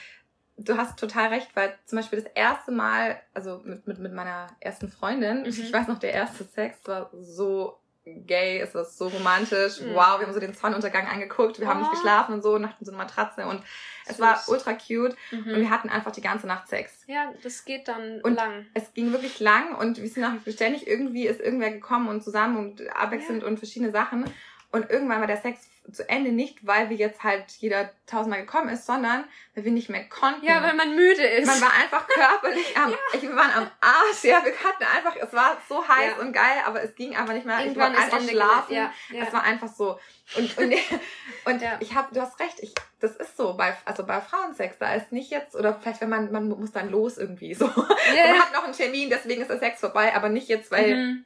du hast total recht, weil zum Beispiel das erste Mal, also mit, mit, mit meiner ersten Freundin, mhm. ich weiß noch, der erste Sex war so gay, es war so romantisch. Mhm. Wow, wir haben so den Sonnenuntergang angeguckt, wir oh. haben nicht oh. geschlafen und so, nach so einer Matratze und es Süß. war ultra cute mhm. und wir hatten einfach die ganze Nacht Sex. Ja, das geht dann und lang. Es ging wirklich lang und wir sind auch ständig irgendwie ist irgendwer gekommen und zusammen und abwechselnd ja. und verschiedene Sachen und irgendwann war der Sex zu Ende nicht, weil wir jetzt halt jeder tausendmal gekommen ist, sondern weil wir nicht mehr konnten. Ja, weil man müde ist. Man war einfach körperlich am, ja. ich, wir waren am Arsch, ja, wir hatten einfach, es war so heiß ja. und geil, aber es ging einfach nicht mehr. Irgendwann ich wollte einfach schlafen. Ja. Ja. Es war einfach so. Und, und, und ja. ich habe, du hast recht, ich, das ist so bei, also bei Frauensex, da ist nicht jetzt, oder vielleicht wenn man, man muss dann los irgendwie so. Yeah. Man hat noch einen Termin, deswegen ist der Sex vorbei, aber nicht jetzt, weil mhm.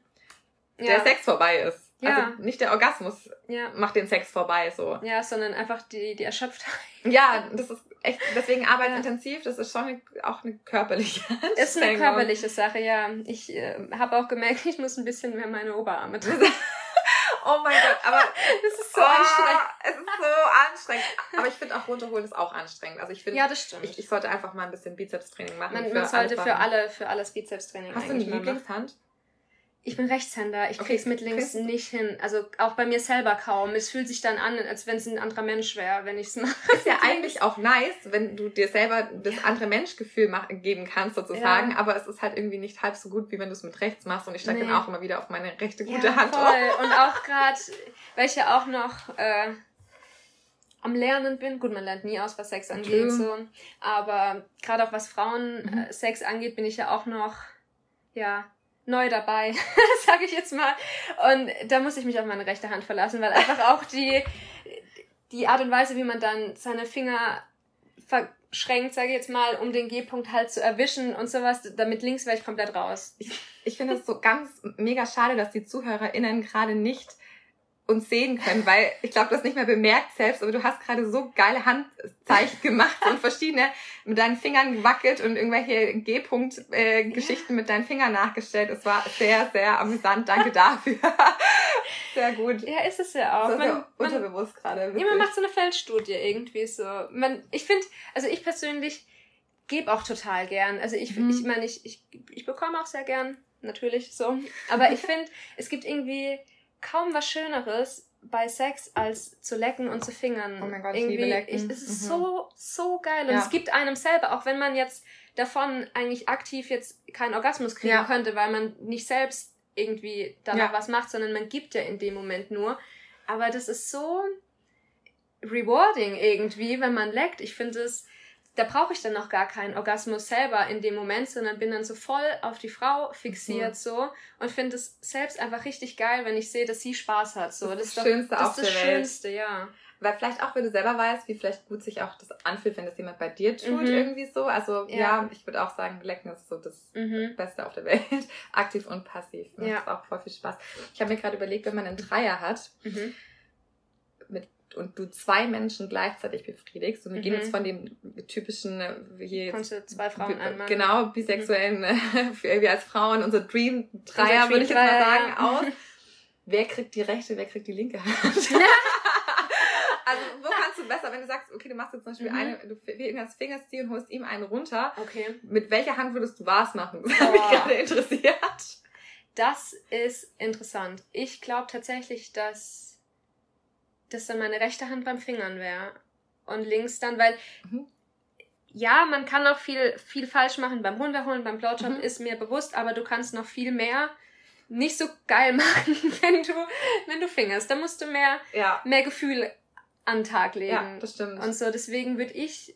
der Sex vorbei ist. Ja. Also nicht der Orgasmus ja. macht den Sex vorbei, so. Ja, sondern einfach die, die Erschöpftheit. Ja, das ist echt, deswegen arbeitsintensiv, das ist schon eine, auch eine körperliche Sache. Ist eine körperliche Sache, ja. Ich äh, habe auch gemerkt, ich muss ein bisschen mehr meine Oberarme trainieren. oh mein Gott, aber es ist so oh, anstrengend. Es ist so anstrengend. Aber ich finde auch runterholen ist auch anstrengend. Also ich finde, ja, das stimmt. Ich, ich sollte einfach mal ein bisschen Bizepstraining machen. Man, man sollte für alle, für alles Bizepstraining Hast du eine Lieblingshand? Ich bin Rechtshänder. Ich okay, krieg's mit links nicht hin. Also auch bei mir selber kaum. Es fühlt sich dann an, als wenn es ein anderer Mensch wäre, wenn ich es mache. Ist ja eigentlich auch nice, wenn du dir selber das ja. andere Menschgefühl geben kannst, sozusagen. Ja. Aber es ist halt irgendwie nicht halb so gut, wie wenn du es mit rechts machst. Und ich steige nee. dann auch immer wieder auf meine rechte gute ja, Hand. Voll. Und auch gerade, weil ich ja auch noch äh, am Lernen bin. Gut, man lernt nie aus, was Sex angeht. So. Aber gerade auch was Frauensex mhm. angeht, bin ich ja auch noch, ja, neu dabei, sage ich jetzt mal. Und da muss ich mich auf meine rechte Hand verlassen, weil einfach auch die, die Art und Weise, wie man dann seine Finger verschränkt, sage ich jetzt mal, um den G-Punkt halt zu erwischen und sowas, damit links wäre ich komplett raus. Ich, ich finde es so ganz mega schade, dass die ZuhörerInnen gerade nicht uns sehen können, weil ich glaube, du hast nicht mehr bemerkt selbst, aber du hast gerade so geile Handzeichen gemacht und verschiedene mit deinen Fingern gewackelt und irgendwelche G-Punkt-Geschichten äh, mit deinen Fingern nachgestellt. Es war sehr, sehr amüsant. Danke dafür. sehr gut. Ja, ist es ja auch. Das man, ja unterbewusst gerade. Ja, man macht so eine Feldstudie irgendwie so. Man, ich finde, also ich persönlich gebe auch total gern. Also ich, mhm. ich meine, ich, ich, ich bekomme auch sehr gern, natürlich so. Aber ich finde, es gibt irgendwie kaum was Schöneres bei Sex als zu lecken und zu fingern. Oh mein Gott, Irgendwie, ich liebe lecken. Ich, es ist mhm. so, so geil. Und ja. es gibt einem selber, auch wenn man jetzt davon eigentlich aktiv jetzt keinen Orgasmus kriegen ja. könnte, weil man nicht selbst irgendwie danach ja. was macht, sondern man gibt ja in dem Moment nur. Aber das ist so rewarding irgendwie, wenn man leckt. Ich finde es da brauche ich dann noch gar keinen Orgasmus selber in dem Moment, sondern bin dann so voll auf die Frau fixiert mhm. so und finde es selbst einfach richtig geil, wenn ich sehe, dass sie Spaß hat. So. Das, das ist das Schönste doch, das, auf das der Schönste, Welt. ja. Weil vielleicht auch, wenn du selber weißt, wie vielleicht gut sich auch das anfühlt, wenn das jemand bei dir tut, mhm. irgendwie so. Also ja, ja ich würde auch sagen, Lecken ist so das mhm. Beste auf der Welt. Aktiv und passiv. Macht ja. auch voll viel Spaß. Ich habe mir gerade überlegt, wenn man einen Dreier hat, mhm und du zwei Menschen gleichzeitig befriedigst, und wir mhm. gehen jetzt von dem typischen, äh, hier jetzt, zwei Frauen einmal. Genau, bisexuellen, mhm. wir als Frauen, unser Dream Dreier, würde ich jetzt mal sagen, aus. Wer kriegt die rechte, wer kriegt die linke Hand? also, wo kannst du besser, wenn du sagst, okay, du machst jetzt zum Beispiel mhm. eine, du fingers Fingerstiel und holst ihm einen runter. Okay. Mit welcher Hand würdest du was machen? Das oh. hat mich gerade interessiert. Das ist interessant. Ich glaube tatsächlich, dass dass dann meine rechte Hand beim Fingern wäre und links dann, weil mhm. ja, man kann auch viel, viel falsch machen beim Hundeholen, beim Blowjob mhm. ist mir bewusst, aber du kannst noch viel mehr nicht so geil machen, wenn du, wenn du fingerst. Da musst du mehr, ja. mehr Gefühl an den Tag legen. Ja, das stimmt. Und so, deswegen würde ich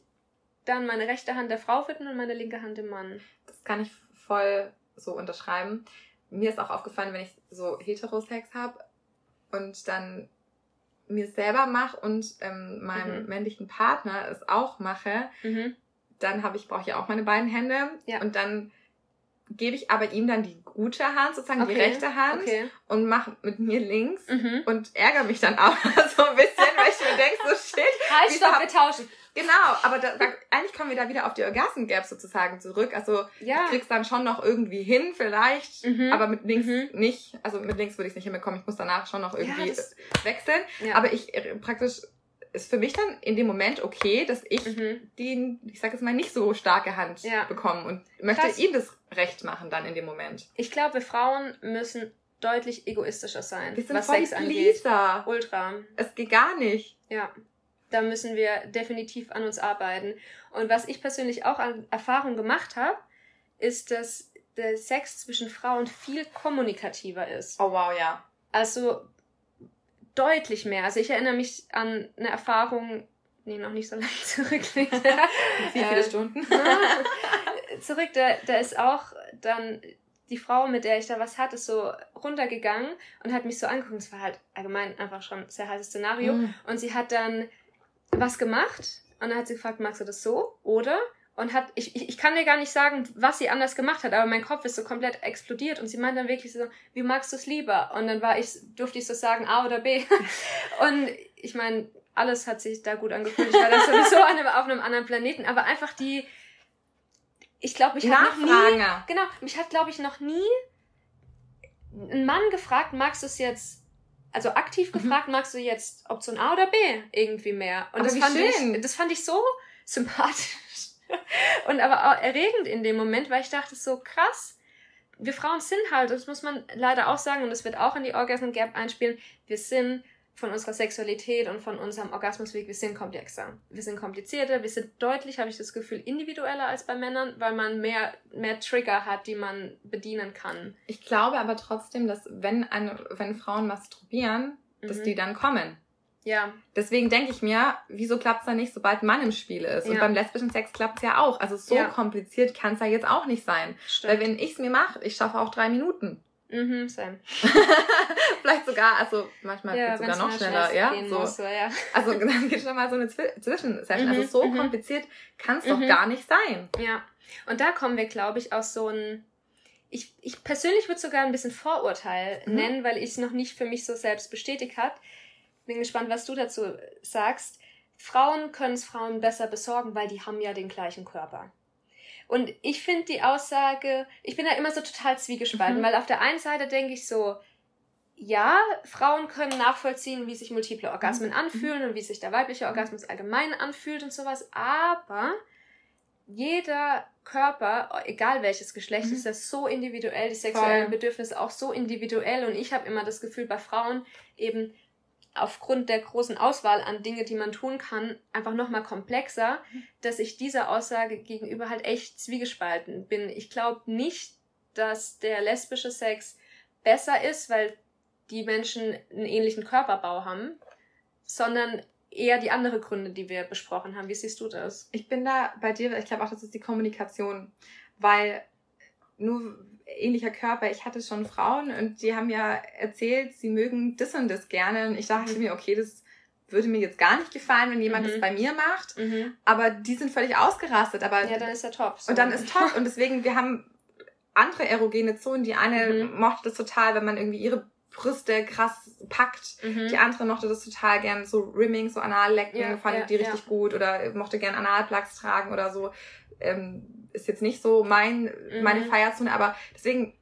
dann meine rechte Hand der Frau widmen und meine linke Hand dem Mann. Das kann ich voll so unterschreiben. Mir ist auch aufgefallen, wenn ich so Heterosex habe und dann mir selber mache und ähm, meinem mhm. männlichen Partner es auch mache, mhm. dann habe ich brauche ich auch meine beiden Hände ja. und dann gebe ich aber ihm dann die gute Hand, sozusagen okay. die rechte Hand okay. und mache mit mir links mhm. und ärgere mich dann auch so ein bisschen, weil ich mir denke, so shit. Halt, stopp, wir tauschen. Genau, aber da, da, eigentlich kommen wir da wieder auf die Orgasm Gap sozusagen zurück. Also ja. du kriegst dann schon noch irgendwie hin, vielleicht, mhm. aber mit links mhm. nicht. Also mit links würde ich es nicht hinbekommen. Ich muss danach schon noch irgendwie ja, wechseln. Ja. Aber ich äh, praktisch ist für mich dann in dem Moment okay, dass ich mhm. die, ich sag jetzt mal, nicht so starke Hand bekomme und möchte Krass. ihm das Recht machen dann in dem Moment. Ich glaube, Frauen müssen deutlich egoistischer sein, wir sind was Sex angeht. Ultra. Es geht gar nicht. Ja da müssen wir definitiv an uns arbeiten. Und was ich persönlich auch an Erfahrung gemacht habe, ist, dass der Sex zwischen Frauen viel kommunikativer ist. Oh wow, ja. Also deutlich mehr. Also ich erinnere mich an eine Erfahrung, nee, noch nicht so lange zurück. Wie viele äh, Stunden? zurück, da, da ist auch dann die Frau, mit der ich da was hatte, ist so runtergegangen und hat mich so angeguckt. Es war halt allgemein einfach schon ein sehr heißes Szenario. Mm. Und sie hat dann was gemacht und dann hat sie gefragt, magst du das so oder? Und hat, ich, ich, kann dir gar nicht sagen, was sie anders gemacht hat, aber mein Kopf ist so komplett explodiert und sie meint dann wirklich so, wie magst du es lieber? Und dann war ich, durfte ich so sagen, A oder B. und ich meine, alles hat sich da gut angefühlt. Ich war da sowieso auf einem, auf einem anderen Planeten, aber einfach die, ich glaube, mich hat noch nie, genau, mich hat, glaube ich, noch nie ein Mann gefragt, magst du es jetzt also aktiv mhm. gefragt, magst du jetzt Option A oder B irgendwie mehr? Und aber das fand schön. ich, das fand ich so sympathisch und aber auch erregend in dem Moment, weil ich dachte so krass. Wir Frauen sind halt, das muss man leider auch sagen, und das wird auch in die Orgasm Gap einspielen, wir sind von unserer Sexualität und von unserem Orgasmusweg, wir sind komplexer. Wir sind komplizierter, wir sind deutlich, habe ich das Gefühl, individueller als bei Männern, weil man mehr, mehr Trigger hat, die man bedienen kann. Ich glaube aber trotzdem, dass wenn, eine, wenn Frauen masturbieren, mhm. dass die dann kommen. Ja. Deswegen denke ich mir, wieso klappt es dann nicht, sobald Mann im Spiel ist? Ja. Und beim lesbischen Sex klappt es ja auch. Also so ja. kompliziert kann es ja jetzt auch nicht sein. Stimmt. Weil wenn ich es mir mache, ich schaffe auch drei Minuten. Mhm, same. Vielleicht sogar, also manchmal ja, sogar noch schneller, ja. So. Muss, ja. Also dann geht schon mal so eine Zwischensession. Also mhm, also so mhm. kompliziert kann es doch mhm. gar nicht sein. Ja. Und da kommen wir, glaube ich, aus so ein ich, ich persönlich würde sogar ein bisschen Vorurteil mhm. nennen, weil ich es noch nicht für mich so selbst bestätigt habe. Bin gespannt, was du dazu sagst. Frauen können es Frauen besser besorgen, weil die haben ja den gleichen Körper. Und ich finde die Aussage, ich bin da immer so total zwiegespalten, mhm. weil auf der einen Seite denke ich so, ja, Frauen können nachvollziehen, wie sich multiple Orgasmen mhm. anfühlen und wie sich der weibliche Orgasmus allgemein anfühlt und sowas, aber jeder Körper, egal welches Geschlecht, mhm. ist das so individuell, die sexuellen Voll. Bedürfnisse auch so individuell und ich habe immer das Gefühl, bei Frauen eben aufgrund der großen Auswahl an Dinge, die man tun kann, einfach nochmal komplexer, dass ich dieser Aussage gegenüber halt echt zwiegespalten bin. Ich glaube nicht, dass der lesbische Sex besser ist, weil die Menschen einen ähnlichen Körperbau haben, sondern eher die andere Gründe, die wir besprochen haben. Wie siehst du das? Ich bin da bei dir, ich glaube auch, das ist die Kommunikation, weil nur ähnlicher Körper, ich hatte schon Frauen und die haben ja erzählt, sie mögen das und das gerne und ich dachte mhm. mir, okay, das würde mir jetzt gar nicht gefallen, wenn jemand mhm. das bei mir macht, mhm. aber die sind völlig ausgerastet, aber ja, dann ist er top. So. Und dann ist top und deswegen wir haben andere erogene Zonen, die eine mhm. mochte das total, wenn man irgendwie ihre Brüste krass packt. Mhm. Die andere mochte das total gern, so Rimming, so Anallecken, ja, fand ja, die richtig ja. gut oder mochte gern Analplugs tragen oder so. Ähm, ist jetzt nicht so mein, mhm. meine Feierzone, aber deswegen,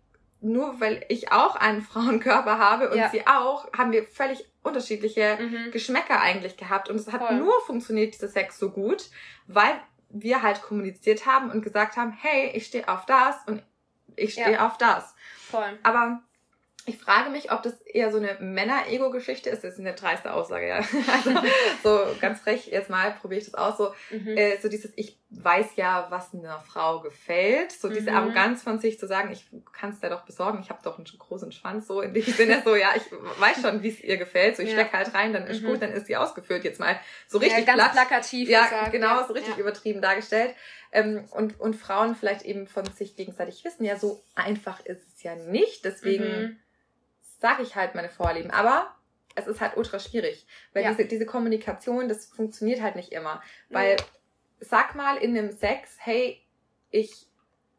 nur weil ich auch einen Frauenkörper habe und sie auch, haben wir völlig unterschiedliche mhm. Geschmäcker eigentlich gehabt. Und es hat Voll. nur funktioniert, dieser Sex so gut, weil wir halt kommuniziert haben und gesagt haben, hey, ich stehe auf das und ich stehe auf das. Voll. Aber ich frage mich, ob das eher so eine Männer-Ego-Geschichte ist. Das ist eine dreiste Aussage, ja. Also so ganz frech, jetzt mal probiere ich das aus. So, mhm. äh, so dieses, ich weiß ja, was einer Frau gefällt. So diese mhm. Arroganz von sich zu sagen, ich kann es dir doch besorgen, ich habe doch einen großen Schwanz. So in dem Sinne so, ja, ich weiß schon, wie es ihr gefällt. So ich ja. stecke halt rein, dann ist mhm. gut, dann ist sie ausgeführt. Jetzt mal so richtig ja, ganz platt. plakativ. Ja, gesagt, genau, ja. so richtig übertrieben dargestellt. Ähm, und, und Frauen vielleicht eben von sich gegenseitig wissen, ja, so einfach ist es ja nicht. Deswegen mhm sage ich halt meine Vorlieben. Aber es ist halt ultra schwierig, weil ja. diese, diese Kommunikation, das funktioniert halt nicht immer. Weil, sag mal in einem Sex, hey, ich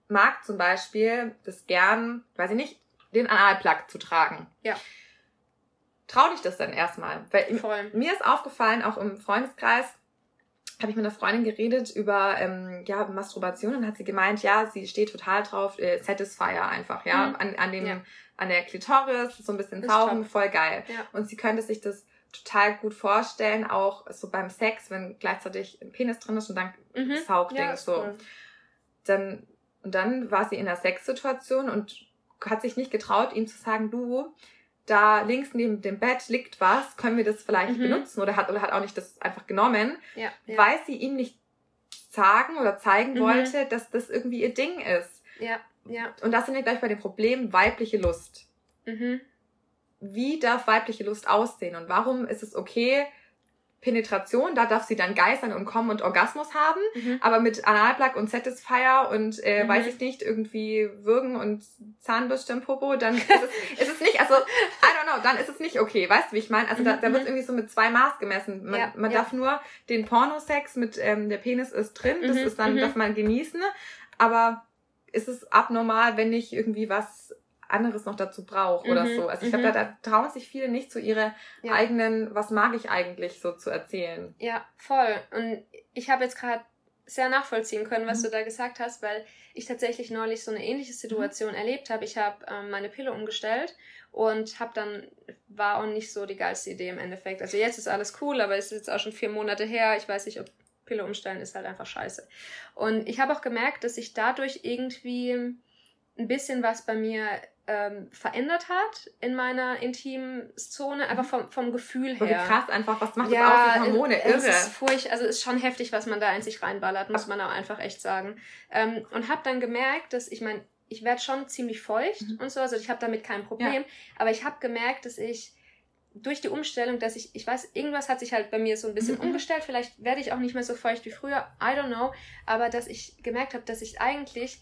mag zum Beispiel das gern, weiß ich nicht, den Analplug zu tragen. Ja. Trau dich das dann erstmal. Weil Voll. mir ist aufgefallen, auch im Freundeskreis, habe ich mit einer Freundin geredet über ähm, ja, Masturbation und hat sie gemeint, ja, sie steht total drauf, äh, Satisfier einfach, ja, mhm. an, an dem ja an der Klitoris, so ein bisschen saugen, voll geil. Ja. Und sie könnte sich das total gut vorstellen, auch so beim Sex, wenn gleichzeitig ein Penis drin ist und dann mhm. Saugding ja, so. Cool. Dann, und dann war sie in einer Sexsituation und hat sich nicht getraut, ihm zu sagen, du, da links neben dem Bett liegt was, können wir das vielleicht mhm. benutzen? Oder hat, oder hat auch nicht das einfach genommen, ja, ja. weil sie ihm nicht sagen oder zeigen mhm. wollte, dass das irgendwie ihr Ding ist. Ja. Ja. Und das sind wir gleich bei dem Problem weibliche Lust. Mhm. Wie darf weibliche Lust aussehen und warum ist es okay, Penetration, da darf sie dann geistern und kommen und Orgasmus haben, mhm. aber mit Analplug und Satisfier und äh, mhm. weiß ich nicht, irgendwie Würgen und Zahnbürste im Popo, dann ist es, ist es nicht, also I don't know, dann ist es nicht okay, weißt du, wie ich meine? Also da, da wird mhm. irgendwie so mit zwei Maß gemessen. Man, ja, man ja. darf nur den Pornosex mit ähm, der Penis ist drin, das mhm. ist dann, mhm. darf man genießen, aber ist es abnormal, wenn ich irgendwie was anderes noch dazu brauche oder mhm, so. Also ich glaube, da, mhm. da trauen sich viele nicht zu ihre ja. eigenen, was mag ich eigentlich so zu erzählen. Ja, voll. Und ich habe jetzt gerade sehr nachvollziehen können, was mhm. du da gesagt hast, weil ich tatsächlich neulich so eine ähnliche mhm. Situation erlebt habe. Ich habe ähm, meine Pille umgestellt und habe dann war auch nicht so die geilste Idee im Endeffekt. Also jetzt ist alles cool, aber es ist jetzt auch schon vier Monate her. Ich weiß nicht, ob Pille umstellen ist halt einfach scheiße. Und ich habe auch gemerkt, dass sich dadurch irgendwie ein bisschen was bei mir ähm, verändert hat in meiner intimen Zone, einfach mhm. vom, vom Gefühl her. Wie krass einfach, was macht ja, das aus, die Hormone? Es, Irre. ist furcht, also ist schon heftig, was man da in sich reinballert, muss man auch einfach echt sagen. Ähm, und habe dann gemerkt, dass, ich meine, ich werde schon ziemlich feucht mhm. und so, also ich habe damit kein Problem, ja. aber ich habe gemerkt, dass ich durch die Umstellung, dass ich, ich weiß, irgendwas hat sich halt bei mir so ein bisschen mhm. umgestellt. Vielleicht werde ich auch nicht mehr so feucht wie früher. I don't know. Aber dass ich gemerkt habe, dass ich eigentlich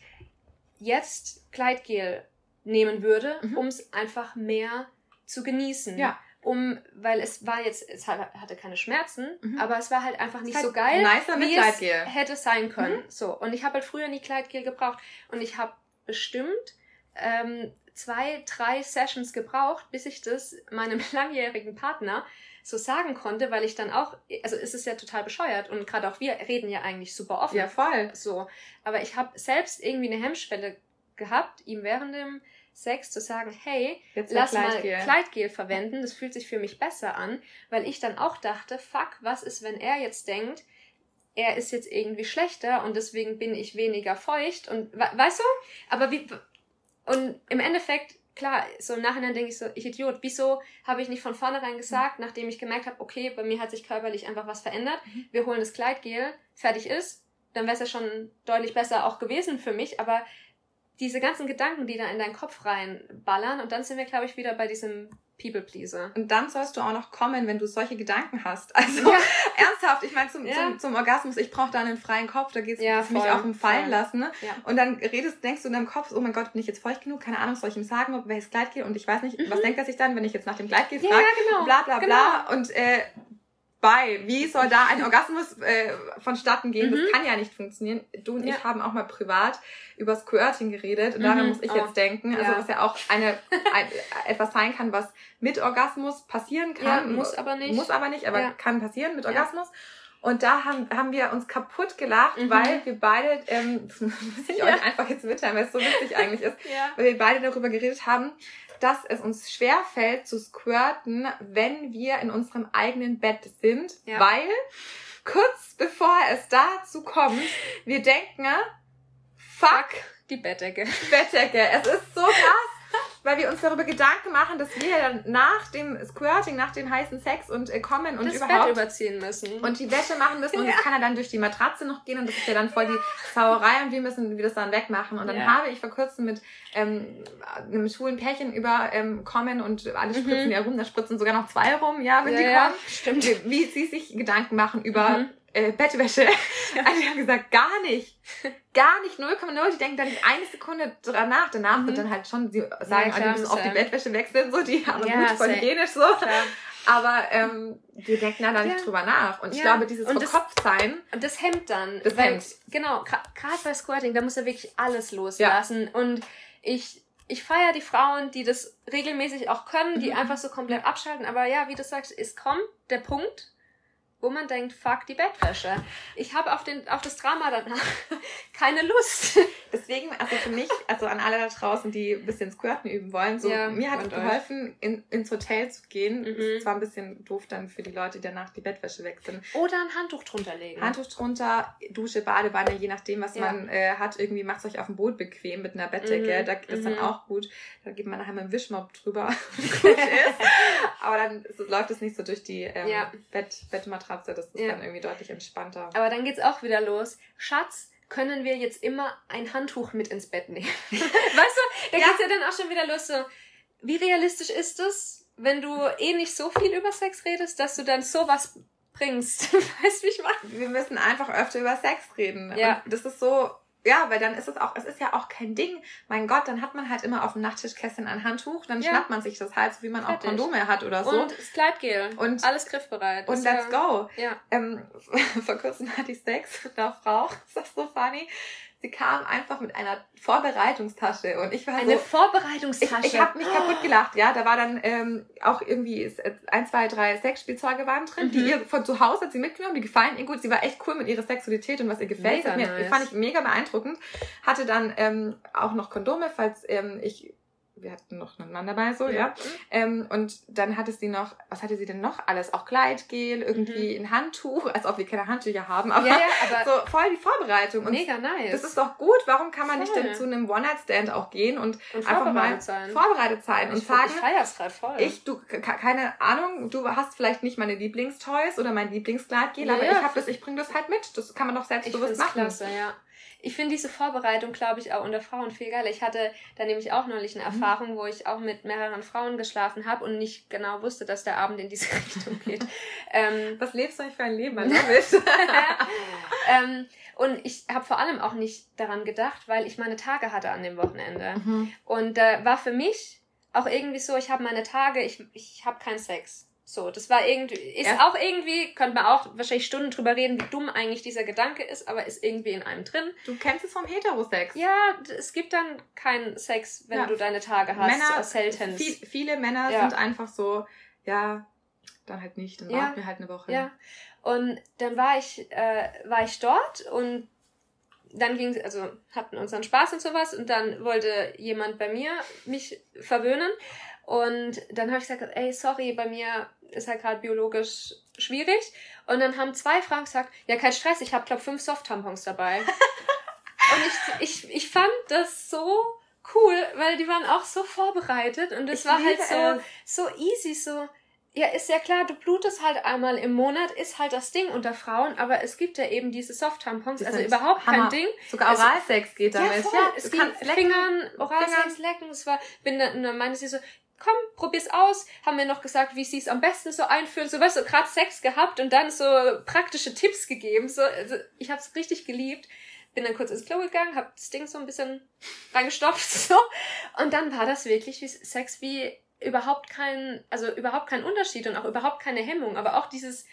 jetzt Kleidgel nehmen würde, mhm. um es einfach mehr zu genießen. Ja. Um, weil es war jetzt, es hatte keine Schmerzen, mhm. aber es war halt einfach nicht halt so geil, wie es hätte sein können. Mhm. So. Und ich habe halt früher nie Kleidgel gebraucht. Und ich habe bestimmt ähm, zwei, drei Sessions gebraucht, bis ich das meinem langjährigen Partner so sagen konnte, weil ich dann auch, also es ist ja total bescheuert und gerade auch wir reden ja eigentlich super offen. Ja, voll. So, aber ich habe selbst irgendwie eine Hemmschwelle gehabt, ihm während dem Sex zu sagen, hey, Jetzt lass Kleidgel. mal Kleidgel verwenden, das fühlt sich für mich besser an, weil ich dann auch dachte, fuck, was ist, wenn er jetzt denkt, er ist jetzt irgendwie schlechter und deswegen bin ich weniger feucht und weißt du? Aber wie und im Endeffekt klar, so im Nachhinein denke ich so, ich Idiot, wieso habe ich nicht von vornherein gesagt, mhm. nachdem ich gemerkt habe, okay, bei mir hat sich körperlich einfach was verändert, mhm. wir holen das Kleidgel, fertig ist, dann wäre es ja schon deutlich besser auch gewesen für mich, aber diese ganzen Gedanken, die da in deinen Kopf reinballern und dann sind wir, glaube ich, wieder bei diesem People Pleaser. Und dann sollst du auch noch kommen, wenn du solche Gedanken hast. Also ja. ernsthaft, ich meine zum, ja. zum, zum, Orgasmus, ich brauche da einen freien Kopf, da geht es ja, mich auch um Fallen voll. lassen. Ne? Und dann redest, denkst du in deinem Kopf, oh mein Gott, bin ich jetzt feucht genug? Keine Ahnung, soll ich ihm sagen, ob welches Kleid geht? Und ich weiß nicht, mhm. was denkt er sich dann, wenn ich jetzt nach dem Kleid gehe, frage, ja, genau. bla bla bla. Genau. Und äh, bei. Wie soll da ein Orgasmus äh, vonstatten gehen? Mhm. Das kann ja nicht funktionieren. Du und ja. ich haben auch mal privat über Squirting geredet und mhm. daran muss ich oh. jetzt denken. Also was ja auch eine ein, etwas sein kann, was mit Orgasmus passieren kann. Ja, muss aber nicht. Muss aber nicht, aber ja. kann passieren mit Orgasmus. Und da haben, haben wir uns kaputt gelacht, mhm. weil wir beide, ähm, das muss ich euch einfach jetzt mitteilen, weil es so witzig eigentlich ist, weil wir beide darüber geredet haben, dass es uns schwer fällt zu squirten, wenn wir in unserem eigenen Bett sind, ja. weil kurz bevor es dazu kommt, wir denken, fuck, die Bettdecke. Bettdecke. Es ist so krass weil wir uns darüber Gedanken machen, dass wir dann nach dem Squirting, nach dem heißen Sex und äh, kommen und das überhaupt Bett überziehen müssen und die Wäsche machen müssen und ja. das kann er dann durch die Matratze noch gehen und das ist ja dann voll die Sauerei und wir müssen wir das dann wegmachen und dann ja. habe ich vor kurzem mit ähm, einem schwulen Pärchen über ähm, kommen und alle mhm. spritzen mhm. ja rum, da spritzen sogar noch zwei rum, ja, wenn ja, die kommen. Stimmt. Wie, wie sie sich Gedanken machen über mhm äh, Bettwäsche. Also die haben gesagt, gar nicht. Gar nicht 0,0. Die denken da nicht eine Sekunde dran nach. Danach mhm. wird dann halt schon, sie sagen, ja, die müssen auf die Bettwäsche wechseln, so, die haben ja, gut voll hygienisch so. Klar. Aber ähm, die denken da ja. nicht drüber nach. Und ich ja. glaube, dieses Verkopftsein. Und das hemmt dann. Das hemmt. Genau, gerade bei Squirting, da muss er wirklich alles loslassen. Ja. Und ich, ich feiere die Frauen, die das regelmäßig auch können, die mhm. einfach so komplett abschalten. Aber ja, wie du sagst, es kommt der Punkt, wo man denkt, fuck die Bettwäsche. Ich habe auf, auf das Drama danach keine Lust. Deswegen, also für mich, also an alle da draußen, die ein bisschen Squirten üben wollen, so ja, mir hat es geholfen, in, ins Hotel zu gehen. Mhm. Ist zwar ein bisschen doof dann für die Leute, die danach die Bettwäsche wechseln. Oder ein Handtuch drunter legen. Handtuch drunter, Dusche, Badewanne, je nachdem, was ja. man äh, hat. Irgendwie macht es euch auf dem Boot bequem mit einer Bettdecke. Mhm. Da ist mhm. dann auch gut. Da geht man nachher mit dem Wischmopp drüber. gut ist. Aber dann läuft es nicht so durch die ähm, ja. Bett, Bettmatratze Matratze, das ist ja. dann irgendwie deutlich entspannter. Aber dann geht's auch wieder los. Schatz, können wir jetzt immer ein Handtuch mit ins Bett nehmen? weißt du, da ja. geht's ja dann auch schon wieder los so, wie realistisch ist es, wenn du eh nicht so viel über Sex redest, dass du dann sowas bringst? weißt du, wie ich meine? Wir müssen einfach öfter über Sex reden. Ja. Und das ist so, ja, weil dann ist es auch, es ist ja auch kein Ding. Mein Gott, dann hat man halt immer auf dem Nachttischkästchen ein Handtuch, dann ja. schnappt man sich das halt, so wie man Fertig. auch Kondome hat oder so. Und das Kleidgel. Und alles griffbereit. Und let's go. Ja. Ähm, vor kurzem hatte ich Sex mit einer Frau. Ist das so funny? Sie kam einfach mit einer Vorbereitungstasche und ich war eine so, Vorbereitungstasche. Ich, ich habe mich kaputt gelacht, ja. Da war dann ähm, auch irgendwie ein, zwei, drei Sexspielzeuge waren drin, mhm. die ihr von zu Hause hat sie mitgenommen, die gefallen ihr gut. Sie war echt cool mit ihrer Sexualität und was ihr gefällt. Mega mir, nice. Fand ich mega beeindruckend. Hatte dann ähm, auch noch Kondome, falls ähm, ich wir hatten noch einen Mann dabei, so, ja. ja. Ähm, und dann hatte sie noch, was hatte sie denn noch alles? Auch Kleidgel, irgendwie mhm. ein Handtuch, als ob wir keine Handtücher haben, aber, ja, ja, aber so voll die Vorbereitung. Und mega nice. Das ist doch gut. Warum kann man voll. nicht denn zu einem One-Night-Stand auch gehen und, und einfach mal sein. vorbereitet sein und ich, sagen, ich feier's grad voll. Ich, du, keine Ahnung, du hast vielleicht nicht meine Lieblingstoys oder mein Lieblingskleidgel, aber ich habe das, ich bringe das halt mit. Das kann man doch selbstbewusst machen. Klasse, ja ich finde diese Vorbereitung, glaube ich, auch unter Frauen viel geiler. Ich hatte da nämlich auch neulich eine mhm. Erfahrung, wo ich auch mit mehreren Frauen geschlafen habe und nicht genau wusste, dass der Abend in diese Richtung geht. ähm, Was lebst du eigentlich für ein Leben, mein ähm, und ich habe vor allem auch nicht daran gedacht, weil ich meine Tage hatte an dem Wochenende. Mhm. Und da äh, war für mich auch irgendwie so, ich habe meine Tage, ich, ich habe keinen Sex. So, das war irgendwie, ist ja. auch irgendwie, könnte man auch wahrscheinlich Stunden drüber reden, wie dumm eigentlich dieser Gedanke ist, aber ist irgendwie in einem drin. Du kennst es vom Heterosex. Ja, es gibt dann keinen Sex, wenn ja. du deine Tage hast. Männer, selten. Viel, viele Männer ja. sind einfach so, ja, dann halt nicht, dann warten wir halt eine Woche. Ja. Und dann war ich, äh, war ich dort und dann ging also hatten unseren Spaß und sowas und dann wollte jemand bei mir mich verwöhnen und dann habe ich gesagt, ey, sorry, bei mir ist halt gerade biologisch schwierig. Und dann haben zwei Frauen gesagt, ja, kein Stress, ich habe, glaube fünf Soft-Tampons dabei. und ich, ich, ich fand das so cool, weil die waren auch so vorbereitet und es war halt so, so easy, so, ja, ist ja klar, du blutest halt einmal im Monat, ist halt das Ding unter Frauen, aber es gibt ja eben diese Soft-Tampons, also überhaupt Hammer. kein Ding. Sogar Oralsex geht damit. Ja, voll. ja es ging Fingern, Oralsex, lecken, es war, bin dann, dann meinte sie so, komm, probier's aus. Haben mir noch gesagt, wie sie es am besten so einführen. So, weißt du, gerade Sex gehabt und dann so praktische Tipps gegeben. So, also ich habe es richtig geliebt. Bin dann kurz ins Klo gegangen, hab das Ding so ein bisschen reingestopft, so. Und dann war das wirklich wie Sex wie überhaupt kein, also überhaupt kein Unterschied und auch überhaupt keine Hemmung. Aber auch dieses,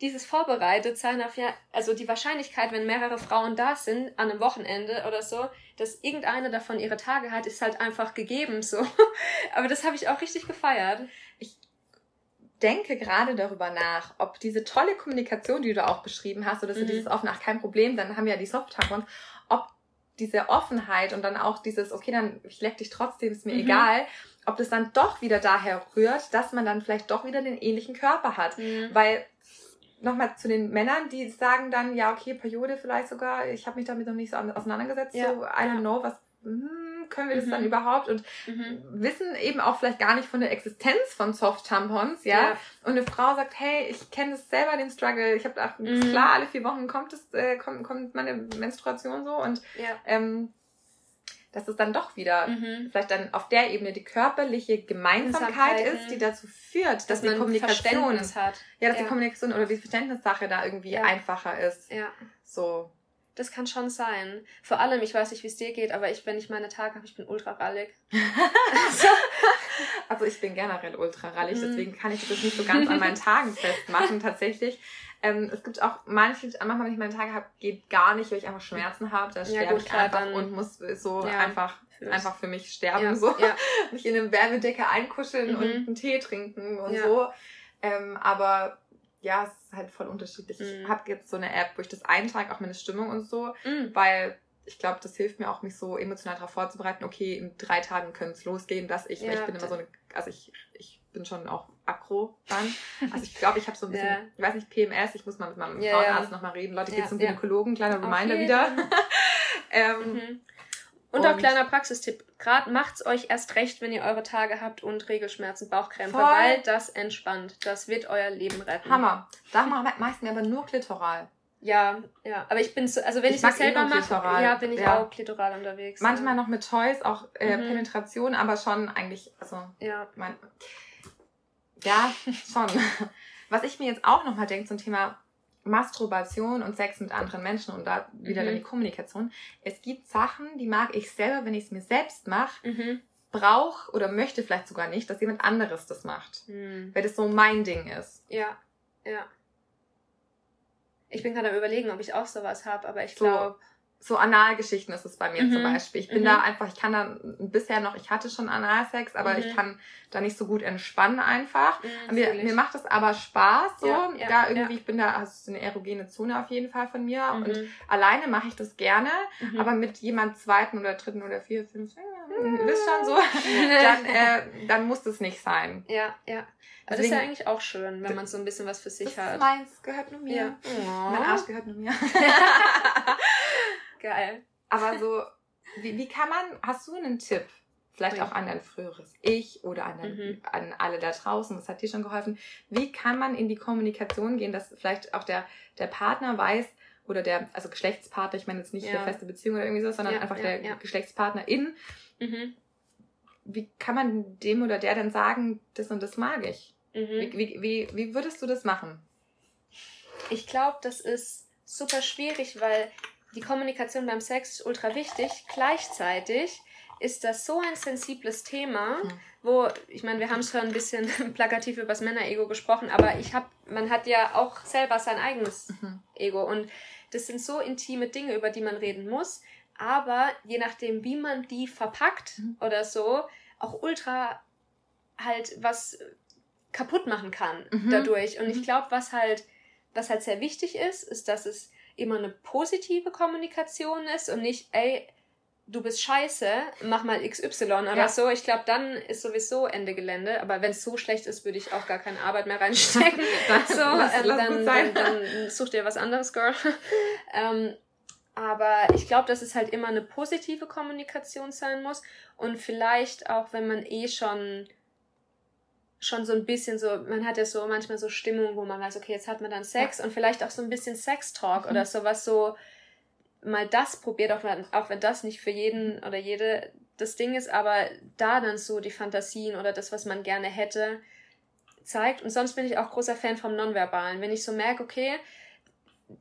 dieses Vorbereitetsein auf ja, also die Wahrscheinlichkeit, wenn mehrere Frauen da sind an einem Wochenende oder so, dass irgendeine davon ihre Tage hat, ist halt einfach gegeben so. Aber das habe ich auch richtig gefeiert. Ich denke gerade darüber nach, ob diese tolle Kommunikation, die du auch beschrieben hast, oder so mhm. dieses offen, ach kein Problem, dann haben wir ja die Soft-Tampons, ob diese Offenheit und dann auch dieses, okay, dann ich leck dich trotzdem, ist mir mhm. egal, ob das dann doch wieder daher rührt, dass man dann vielleicht doch wieder den ähnlichen Körper hat. Mhm. Weil nochmal zu den Männern, die sagen dann, ja, okay, Periode vielleicht sogar, ich habe mich damit noch nicht so auseinandergesetzt, ja. so, I don't know, was hm, können wir das mhm. dann überhaupt und mhm. wissen eben auch vielleicht gar nicht von der Existenz von Soft-Tampons, ja? ja? Und eine Frau sagt, hey, ich kenne das selber, den Struggle, ich habe mhm. klar, alle vier Wochen kommt es, äh, kommt, kommt meine Menstruation so und ja. ähm, dass es dann doch wieder mhm. vielleicht dann auf der Ebene die körperliche Gemeinsamkeit ist, die dazu führt, dass, dass die Kommunikation hat. Ja, dass ja. die Kommunikation oder die Verständnissache da irgendwie ja. einfacher ist. Ja. So. Das kann schon sein. Vor allem, ich weiß nicht, wie es dir geht, aber ich, wenn ich meine Tage habe, ich bin ultra rallig. also, also ich bin generell ultra rallig, mhm. deswegen kann ich das nicht so ganz an meinen Tagen festmachen tatsächlich. Ähm, es gibt auch manche, manchmal, wenn ich meine Tage habe, geht gar nicht, weil ich einfach Schmerzen habe. Da sterbe ja, gut, ich einfach und muss so ja, einfach, einfach für mich sterben. Ja, so. Ja. Mich in eine Wärmedecke einkuscheln mhm. und einen Tee trinken und so. Ähm, aber ja, es ist halt voll unterschiedlich. Mhm. Ich habe jetzt so eine App, wo ich das eintrage, auch meine Stimmung und so, mhm. weil ich glaube, das hilft mir auch, mich so emotional darauf vorzubereiten, okay, in drei Tagen könnte es losgehen, dass ich, ja, ich bin immer so eine, also ich, ich bin schon auch aggro dann. Also ich glaube, ich habe so ein bisschen, yeah. ich weiß nicht, PMS, ich muss mal mit meinem yeah, Frauenarzt yeah. nochmal reden. Leute, geht zum Gynäkologen, kleiner Reminder wieder. ähm, mhm. Und, und, auch kleiner Praxistipp, gerade macht's euch erst recht, wenn ihr eure Tage habt und Regelschmerzen, Bauchkrämpfe, Voll. weil das entspannt. Das wird euer Leben retten. Hammer. Da mache ich mir aber nur klitoral. Ja, ja, aber ich bin so, also wenn ich, ich das selber mache, ja, bin ich ja. auch klitoral unterwegs. Manchmal ja. noch mit Toys, auch äh, mhm. Penetration, aber schon eigentlich, also, ja. mein, ja, schon. Was ich mir jetzt auch nochmal denke zum Thema Masturbation und Sex mit anderen Menschen und da wieder mhm. dann die Kommunikation. Es gibt Sachen, die mag ich selber, wenn ich es mir selbst mache, mhm. brauche oder möchte vielleicht sogar nicht, dass jemand anderes das macht. Mhm. Weil das so mein Ding ist. Ja, ja. Ich bin gerade am überlegen, ob ich auch sowas habe, aber ich so. glaube so Analgeschichten ist es bei mir mhm. zum Beispiel. Ich bin mhm. da einfach, ich kann da bisher noch, ich hatte schon Analsex, aber mhm. ich kann da nicht so gut entspannen einfach. Mhm, mir, mir macht es aber Spaß so. Ja, ja, da irgendwie, ja. ich bin da, also eine erogene Zone auf jeden Fall von mir. Und mhm. alleine mache ich das gerne, mhm. aber mit jemand zweiten oder dritten oder vier, fünf, äh, wisst schon so, dann, äh, dann muss das nicht sein. Ja, ja. Also das ist ja eigentlich auch schön, wenn man so ein bisschen was für sich das hat. Meins gehört nur mir. Ja. Oh. Mein Arsch gehört nur mir. Geil. Aber so, wie, wie kann man, hast du einen Tipp? Vielleicht auch an dein früheres Ich oder an, dein, mhm. an alle da draußen, das hat dir schon geholfen. Wie kann man in die Kommunikation gehen, dass vielleicht auch der, der Partner weiß, oder der, also Geschlechtspartner, ich meine jetzt nicht ja. der feste Beziehung oder irgendwie so, sondern ja, einfach ja, der ja. Geschlechtspartnerin. Mhm. Wie kann man dem oder der denn sagen, das und das mag ich? Mhm. Wie, wie, wie, wie würdest du das machen? Ich glaube, das ist super schwierig, weil die Kommunikation beim Sex ist ultra wichtig. Gleichzeitig ist das so ein sensibles Thema, mhm. wo, ich meine, wir haben schon ein bisschen plakativ über das Männerego gesprochen, aber ich habe, man hat ja auch selber sein eigenes mhm. Ego und das sind so intime Dinge, über die man reden muss, aber je nachdem, wie man die verpackt mhm. oder so, auch ultra halt was kaputt machen kann mhm. dadurch. Und ich glaube, was halt, was halt sehr wichtig ist, ist, dass es immer eine positive Kommunikation ist und nicht, ey, du bist scheiße, mach mal XY oder ja. so. Ich glaube, dann ist sowieso Ende Gelände. Aber wenn es so schlecht ist, würde ich auch gar keine Arbeit mehr reinstecken. so, ähm, dann, dann, dann, such dir was anderes, Girl. ähm, aber ich glaube, dass es halt immer eine positive Kommunikation sein muss. Und vielleicht auch, wenn man eh schon schon so ein bisschen so, man hat ja so manchmal so Stimmung, wo man weiß, okay, jetzt hat man dann Sex ja. und vielleicht auch so ein bisschen Sex-Talk mhm. oder sowas so, mal das probiert, auch wenn, auch wenn das nicht für jeden oder jede das Ding ist, aber da dann so die Fantasien oder das, was man gerne hätte, zeigt. Und sonst bin ich auch großer Fan vom Nonverbalen. Wenn ich so merke, okay,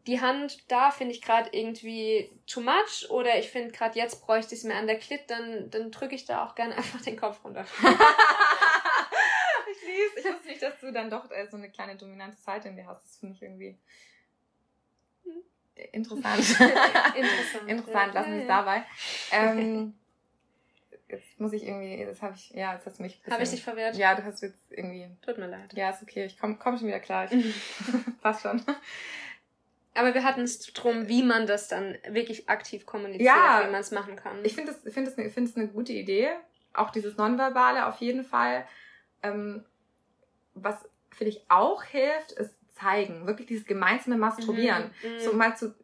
die Hand da finde ich gerade irgendwie too much oder ich finde gerade jetzt bräuchte ich es mir an der Klit, dann, dann drücke ich da auch gerne einfach den Kopf runter. ich lieb's. Ich wusste nicht, dass du dann doch äh, so eine kleine dominante Seite in dir hast. Das finde ich irgendwie interessant. interessant. interessant, lassen wir es dabei. Ähm, jetzt muss ich irgendwie, jetzt habe ich, ja, jetzt hast du mich. Habe ich dich verwehrt? Ja, du hast jetzt irgendwie. Tut mir leid. Ja, ist okay. Ich komme komm schon wieder klar. Ich, passt schon. Aber wir hatten es drum, wie man das dann wirklich aktiv kommuniziert, ja, wie man es machen kann. Ich finde es find find eine gute Idee. Auch dieses Nonverbale auf jeden Fall. Ähm, was finde ich auch hilft, ist zeigen. Wirklich dieses gemeinsame Masturbieren. Mhm. So mhm. mal zu,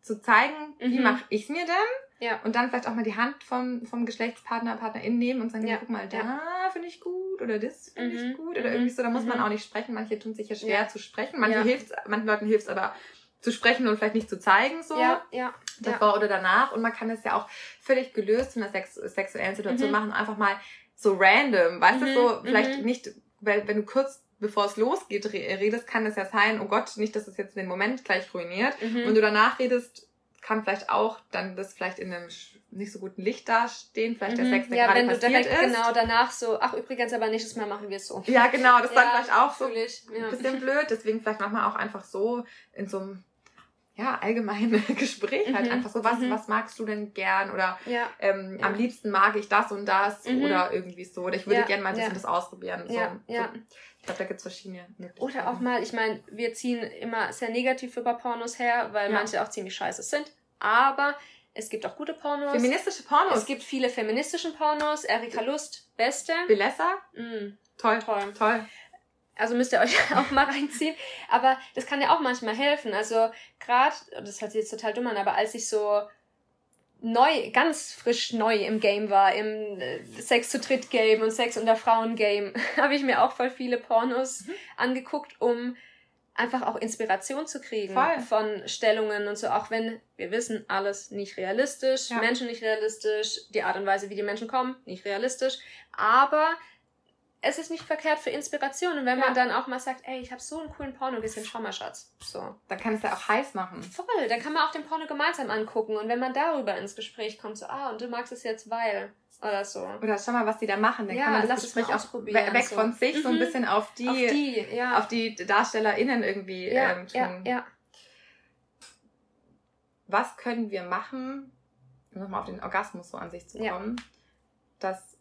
zu zeigen, mhm. wie mache ich mir denn? Ja. Und dann vielleicht auch mal die Hand vom, vom Geschlechtspartner, Partnerin nehmen und sagen, ja. guck mal, da ja. finde ich gut oder das finde mhm. ich gut oder irgendwie so. Da muss man mhm. auch nicht sprechen. Manche tun sich ja schwer ja. zu sprechen. Manche hilft's, manchen Leuten hilft es aber zu sprechen und vielleicht nicht zu zeigen, so. Ja, ja. Davor oder danach. Und man kann es ja auch völlig gelöst in einer sex sexuellen Situation mhm. machen. Einfach mal so random, weißt du, so vielleicht nicht, weil wenn du kurz bevor es losgeht, redest, kann es ja sein, oh Gott, nicht, dass es jetzt den Moment gleich ruiniert. Mhm. Wenn du danach redest, kann vielleicht auch dann das vielleicht in einem nicht so guten Licht dastehen, vielleicht mhm. der Sex, der ja, gerade wenn du direkt ist. genau danach so, ach übrigens, aber nächstes Mal machen wir es so. Ja, genau, das ist ja, dann vielleicht auch so ein ja. bisschen blöd, deswegen vielleicht machen wir auch einfach so in so einem ja, allgemeine Gespräch halt mhm. einfach so, was, mhm. was magst du denn gern oder ja. Ähm, ja. am liebsten mag ich das und das mhm. oder irgendwie so oder ich würde ja. gerne mal das und das ausprobieren. So, ja. So. Ich glaube, da gibt's verschiedene Möglichkeiten. Oder auch mal, ich meine, wir ziehen immer sehr negativ über Pornos her, weil manche auch ziemlich scheiße sind, aber es gibt auch gute Pornos. Feministische Pornos? Es gibt viele feministische Pornos. Erika Lust, beste. Belessa? Mm. Toll. Toll. Toll. Also müsst ihr euch auch mal reinziehen. Aber das kann ja auch manchmal helfen. Also gerade, das hört sich jetzt total dumm an, aber als ich so neu, ganz frisch neu im Game war, im äh, Sex zu Dritt Game und Sex unter Frauen Game, habe ich mir auch voll viele Pornos mhm. angeguckt, um einfach auch Inspiration zu kriegen voll. von Stellungen und so, auch wenn wir wissen, alles nicht realistisch, ja. Menschen nicht realistisch, die Art und Weise, wie die Menschen kommen, nicht realistisch, aber es ist nicht verkehrt für Inspiration. Und wenn ja. man dann auch mal sagt, ey, ich habe so einen coolen Porno gesehen, schau mal, Schatz. So. Dann kann es ja auch heiß machen. Voll. Dann kann man auch den Porno gemeinsam angucken. Und wenn man darüber ins Gespräch kommt, so, ah, und du magst es jetzt, weil. Oder so. Oder schau mal, was die da machen. Dann ja, kann man das Gespräch auch probieren. Weg so. von sich, mhm. so ein mhm. bisschen auf die, auf die, ja. auf die DarstellerInnen irgendwie ja, ähm, tun. Ja, ja. Was können wir machen, um nochmal auf den Orgasmus so an sich zu kommen, dass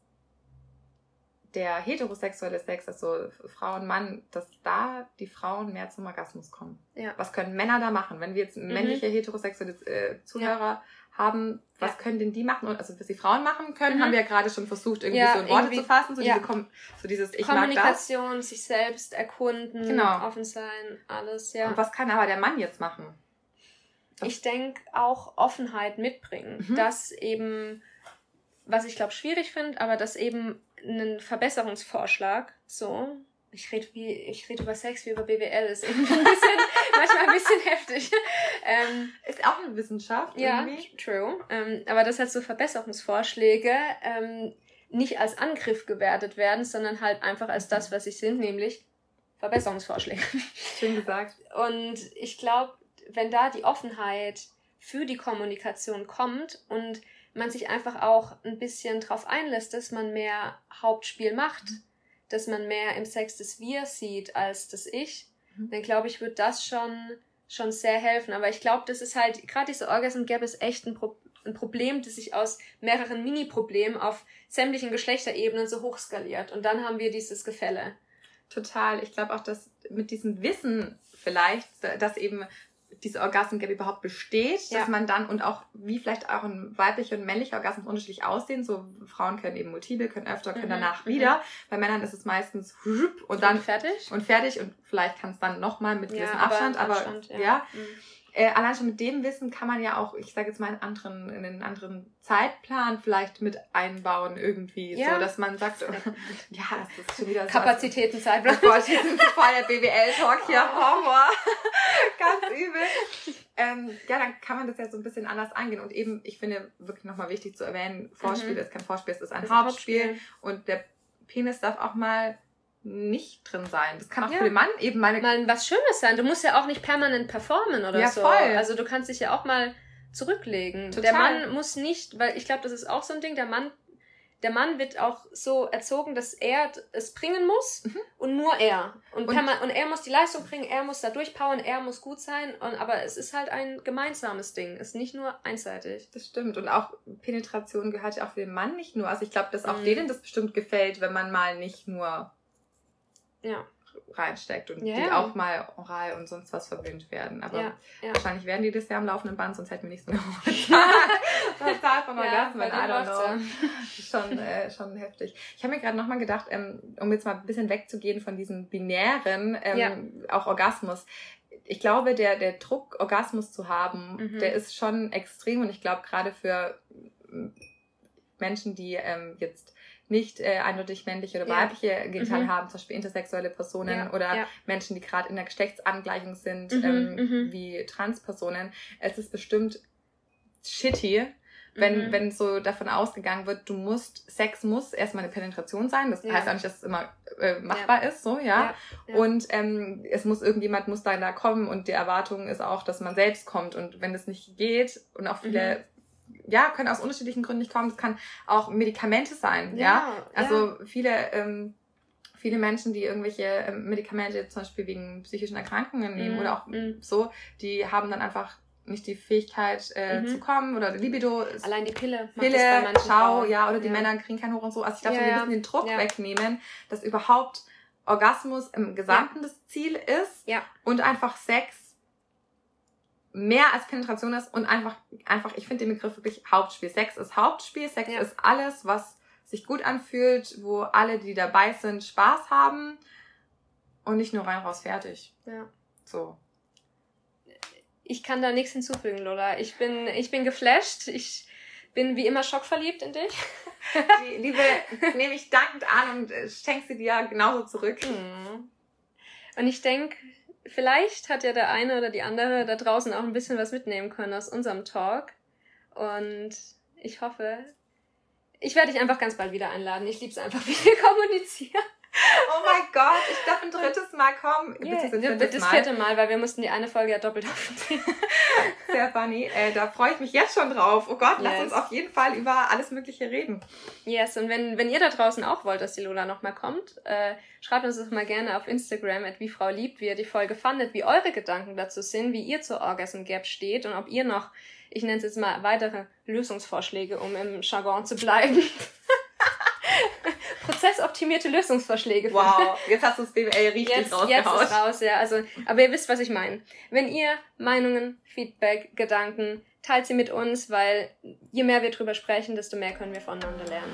der heterosexuelle Sex, also Frau und Mann, dass da die Frauen mehr zum Orgasmus kommen. Ja. Was können Männer da machen? Wenn wir jetzt mhm. männliche heterosexuelle äh, Zuhörer ja. haben, was ja. können denn die machen? Also was die Frauen machen können, mhm. haben wir ja gerade schon versucht, irgendwie so in Worte zu fassen. So, diese, so dieses Ich Kommunikation, das. sich selbst erkunden, genau. offen sein, alles, ja. Und was kann aber der Mann jetzt machen? Was? Ich denke auch Offenheit mitbringen, mhm. dass eben was ich glaube schwierig finde, aber dass eben einen Verbesserungsvorschlag, so, ich rede wie, ich rede über Sex wie über BWL, ist irgendwie ein bisschen, manchmal ein bisschen heftig. Ähm, ist auch eine Wissenschaft. Irgendwie. Ja, true. Ähm, aber dass halt so Verbesserungsvorschläge ähm, nicht als Angriff gewertet werden, sondern halt einfach als das, was sie sind, nämlich Verbesserungsvorschläge. Schön gesagt. Und ich glaube, wenn da die Offenheit für die Kommunikation kommt und man sich einfach auch ein bisschen drauf einlässt, dass man mehr Hauptspiel macht, mhm. dass man mehr im Sex das Wir sieht als das Ich, mhm. dann glaube ich, wird das schon, schon sehr helfen. Aber ich glaube, das ist halt, gerade diese Orgasm Gap ist echt ein, Pro ein Problem, das sich aus mehreren Mini-Problemen auf sämtlichen Geschlechterebenen so hochskaliert. Und dann haben wir dieses Gefälle. Total. Ich glaube auch, dass mit diesem Wissen vielleicht, dass eben diese Orgasm Gap überhaupt besteht, ja. dass man dann und auch wie vielleicht auch ein weiblicher und männlicher Orgasmus unterschiedlich aussehen. So Frauen können eben multiple, können öfter, können mhm. danach mhm. wieder. Bei Männern ist es meistens und dann und fertig und fertig und vielleicht kann es dann nochmal mit ja, Abstand, aber, Abstand, ja. ja. Mhm äh, allein schon mit dem Wissen kann man ja auch, ich sage jetzt mal, in, anderen, in einen anderen Zeitplan vielleicht mit einbauen irgendwie, ja. so dass man sagt, ja, das ist schon wieder so. Kapazitäten, Zeitplan. Oh Gott, hier sind so voll der BWL-Talk hier, oh. Horror. Ganz übel. Ähm, ja, dann kann man das ja so ein bisschen anders angehen. Und eben, ich finde wirklich nochmal wichtig zu erwähnen, Vorspiel mhm. ist kein Vorspiel, es ist ein. Hauptspiel. Und der Penis darf auch mal nicht drin sein. Das kann auch ja. für den Mann eben meine. Mal was Schönes sein. Du musst ja auch nicht permanent performen oder ja, so. Voll. Also du kannst dich ja auch mal zurücklegen. Total. Der Mann muss nicht, weil ich glaube, das ist auch so ein Ding, der Mann, der Mann wird auch so erzogen, dass er es bringen muss mhm. und nur er. Und, und, und, er muss die Leistung bringen, er muss da durchpowern, er muss gut sein. Und, aber es ist halt ein gemeinsames Ding. Es ist nicht nur einseitig. Das stimmt. Und auch Penetration gehört ja auch für den Mann nicht nur. Also ich glaube, dass auch mhm. denen das bestimmt gefällt, wenn man mal nicht nur ja. reinsteckt und ja, die ja. auch mal oral und sonst was verwöhnt werden. Aber ja, wahrscheinlich werden die das ja am laufenden Band, sonst hätten wir nicht so eine hohe Zahl von Orgasmen. I don't know. schon, äh, schon heftig. Ich habe mir gerade nochmal gedacht, ähm, um jetzt mal ein bisschen wegzugehen von diesem binären, ähm, auch Orgasmus ich glaube, der, der Druck, Orgasmus zu haben, mhm. der ist schon extrem und ich glaube, gerade für Menschen, die ähm, jetzt nicht äh, eindeutig männliche oder weibliche ja. Genital mhm. haben, zum Beispiel intersexuelle Personen ja. oder ja. Menschen, die gerade in der Geschlechtsangleichung sind, mhm. Ähm, mhm. wie Transpersonen. Es ist bestimmt shitty, wenn, mhm. wenn so davon ausgegangen wird, du musst, Sex muss erstmal eine Penetration sein. Das ja. heißt auch nicht, dass es immer äh, machbar ja. ist, so, ja. ja. Und ähm, es muss irgendjemand muss da, da kommen und die Erwartung ist auch, dass man selbst kommt. Und wenn es nicht geht und auch viele mhm ja, können aus unterschiedlichen Gründen nicht kommen. Es kann auch Medikamente sein, ja. ja? Also ja. viele, ähm, viele Menschen, die irgendwelche ähm, Medikamente zum Beispiel wegen psychischen Erkrankungen nehmen mm, oder auch mm. so, die haben dann einfach nicht die Fähigkeit äh, mhm. zu kommen oder Libido. Ist Allein die Pille. Pille, Schau, ja, oder die ja. Männer kriegen keinen Hoch und so. Also ich glaube, wir müssen den Druck wegnehmen, dass überhaupt Orgasmus im Gesamten das Ziel ist ja. und einfach Sex mehr als Penetration ist und einfach, einfach, ich finde den Begriff wirklich Hauptspiel. Sex ist Hauptspiel, Sex ja. ist alles, was sich gut anfühlt, wo alle, die dabei sind, Spaß haben und nicht nur rein raus fertig. Ja. So. Ich kann da nichts hinzufügen, Lola. Ich bin, ich bin geflasht. Ich bin wie immer schockverliebt in dich. Die Liebe nehme ich dankend an und schenke sie dir genauso zurück. Mhm. Und ich denke, vielleicht hat ja der eine oder die andere da draußen auch ein bisschen was mitnehmen können aus unserem Talk. Und ich hoffe, ich werde dich einfach ganz bald wieder einladen. Ich liebe es einfach, wie wir kommunizieren. Oh mein Gott, ich darf ein drittes Mal kommen. Yeah, das, das vierte Mal, weil wir mussten die eine Folge ja doppelt aufnehmen. Sehr funny. Äh, da freue ich mich jetzt schon drauf. Oh Gott, yes. lass uns auf jeden Fall über alles Mögliche reden. Yes, und wenn, wenn ihr da draußen auch wollt, dass die Lola nochmal kommt, äh, schreibt uns das mal gerne auf Instagram, at wie Frau liebt, wie ihr die Folge fandet, wie eure Gedanken dazu sind, wie ihr zur Orgasm Gap steht und ob ihr noch, ich nenne es jetzt mal, weitere Lösungsvorschläge, um im Jargon zu bleiben. prozessoptimierte Lösungsvorschläge finden. Wow, jetzt hast du das BWL richtig jetzt, rausgehauen. Jetzt ist raus, ja. Also, aber ihr wisst, was ich meine. Wenn ihr Meinungen, Feedback, Gedanken, teilt sie mit uns, weil je mehr wir drüber sprechen, desto mehr können wir voneinander lernen.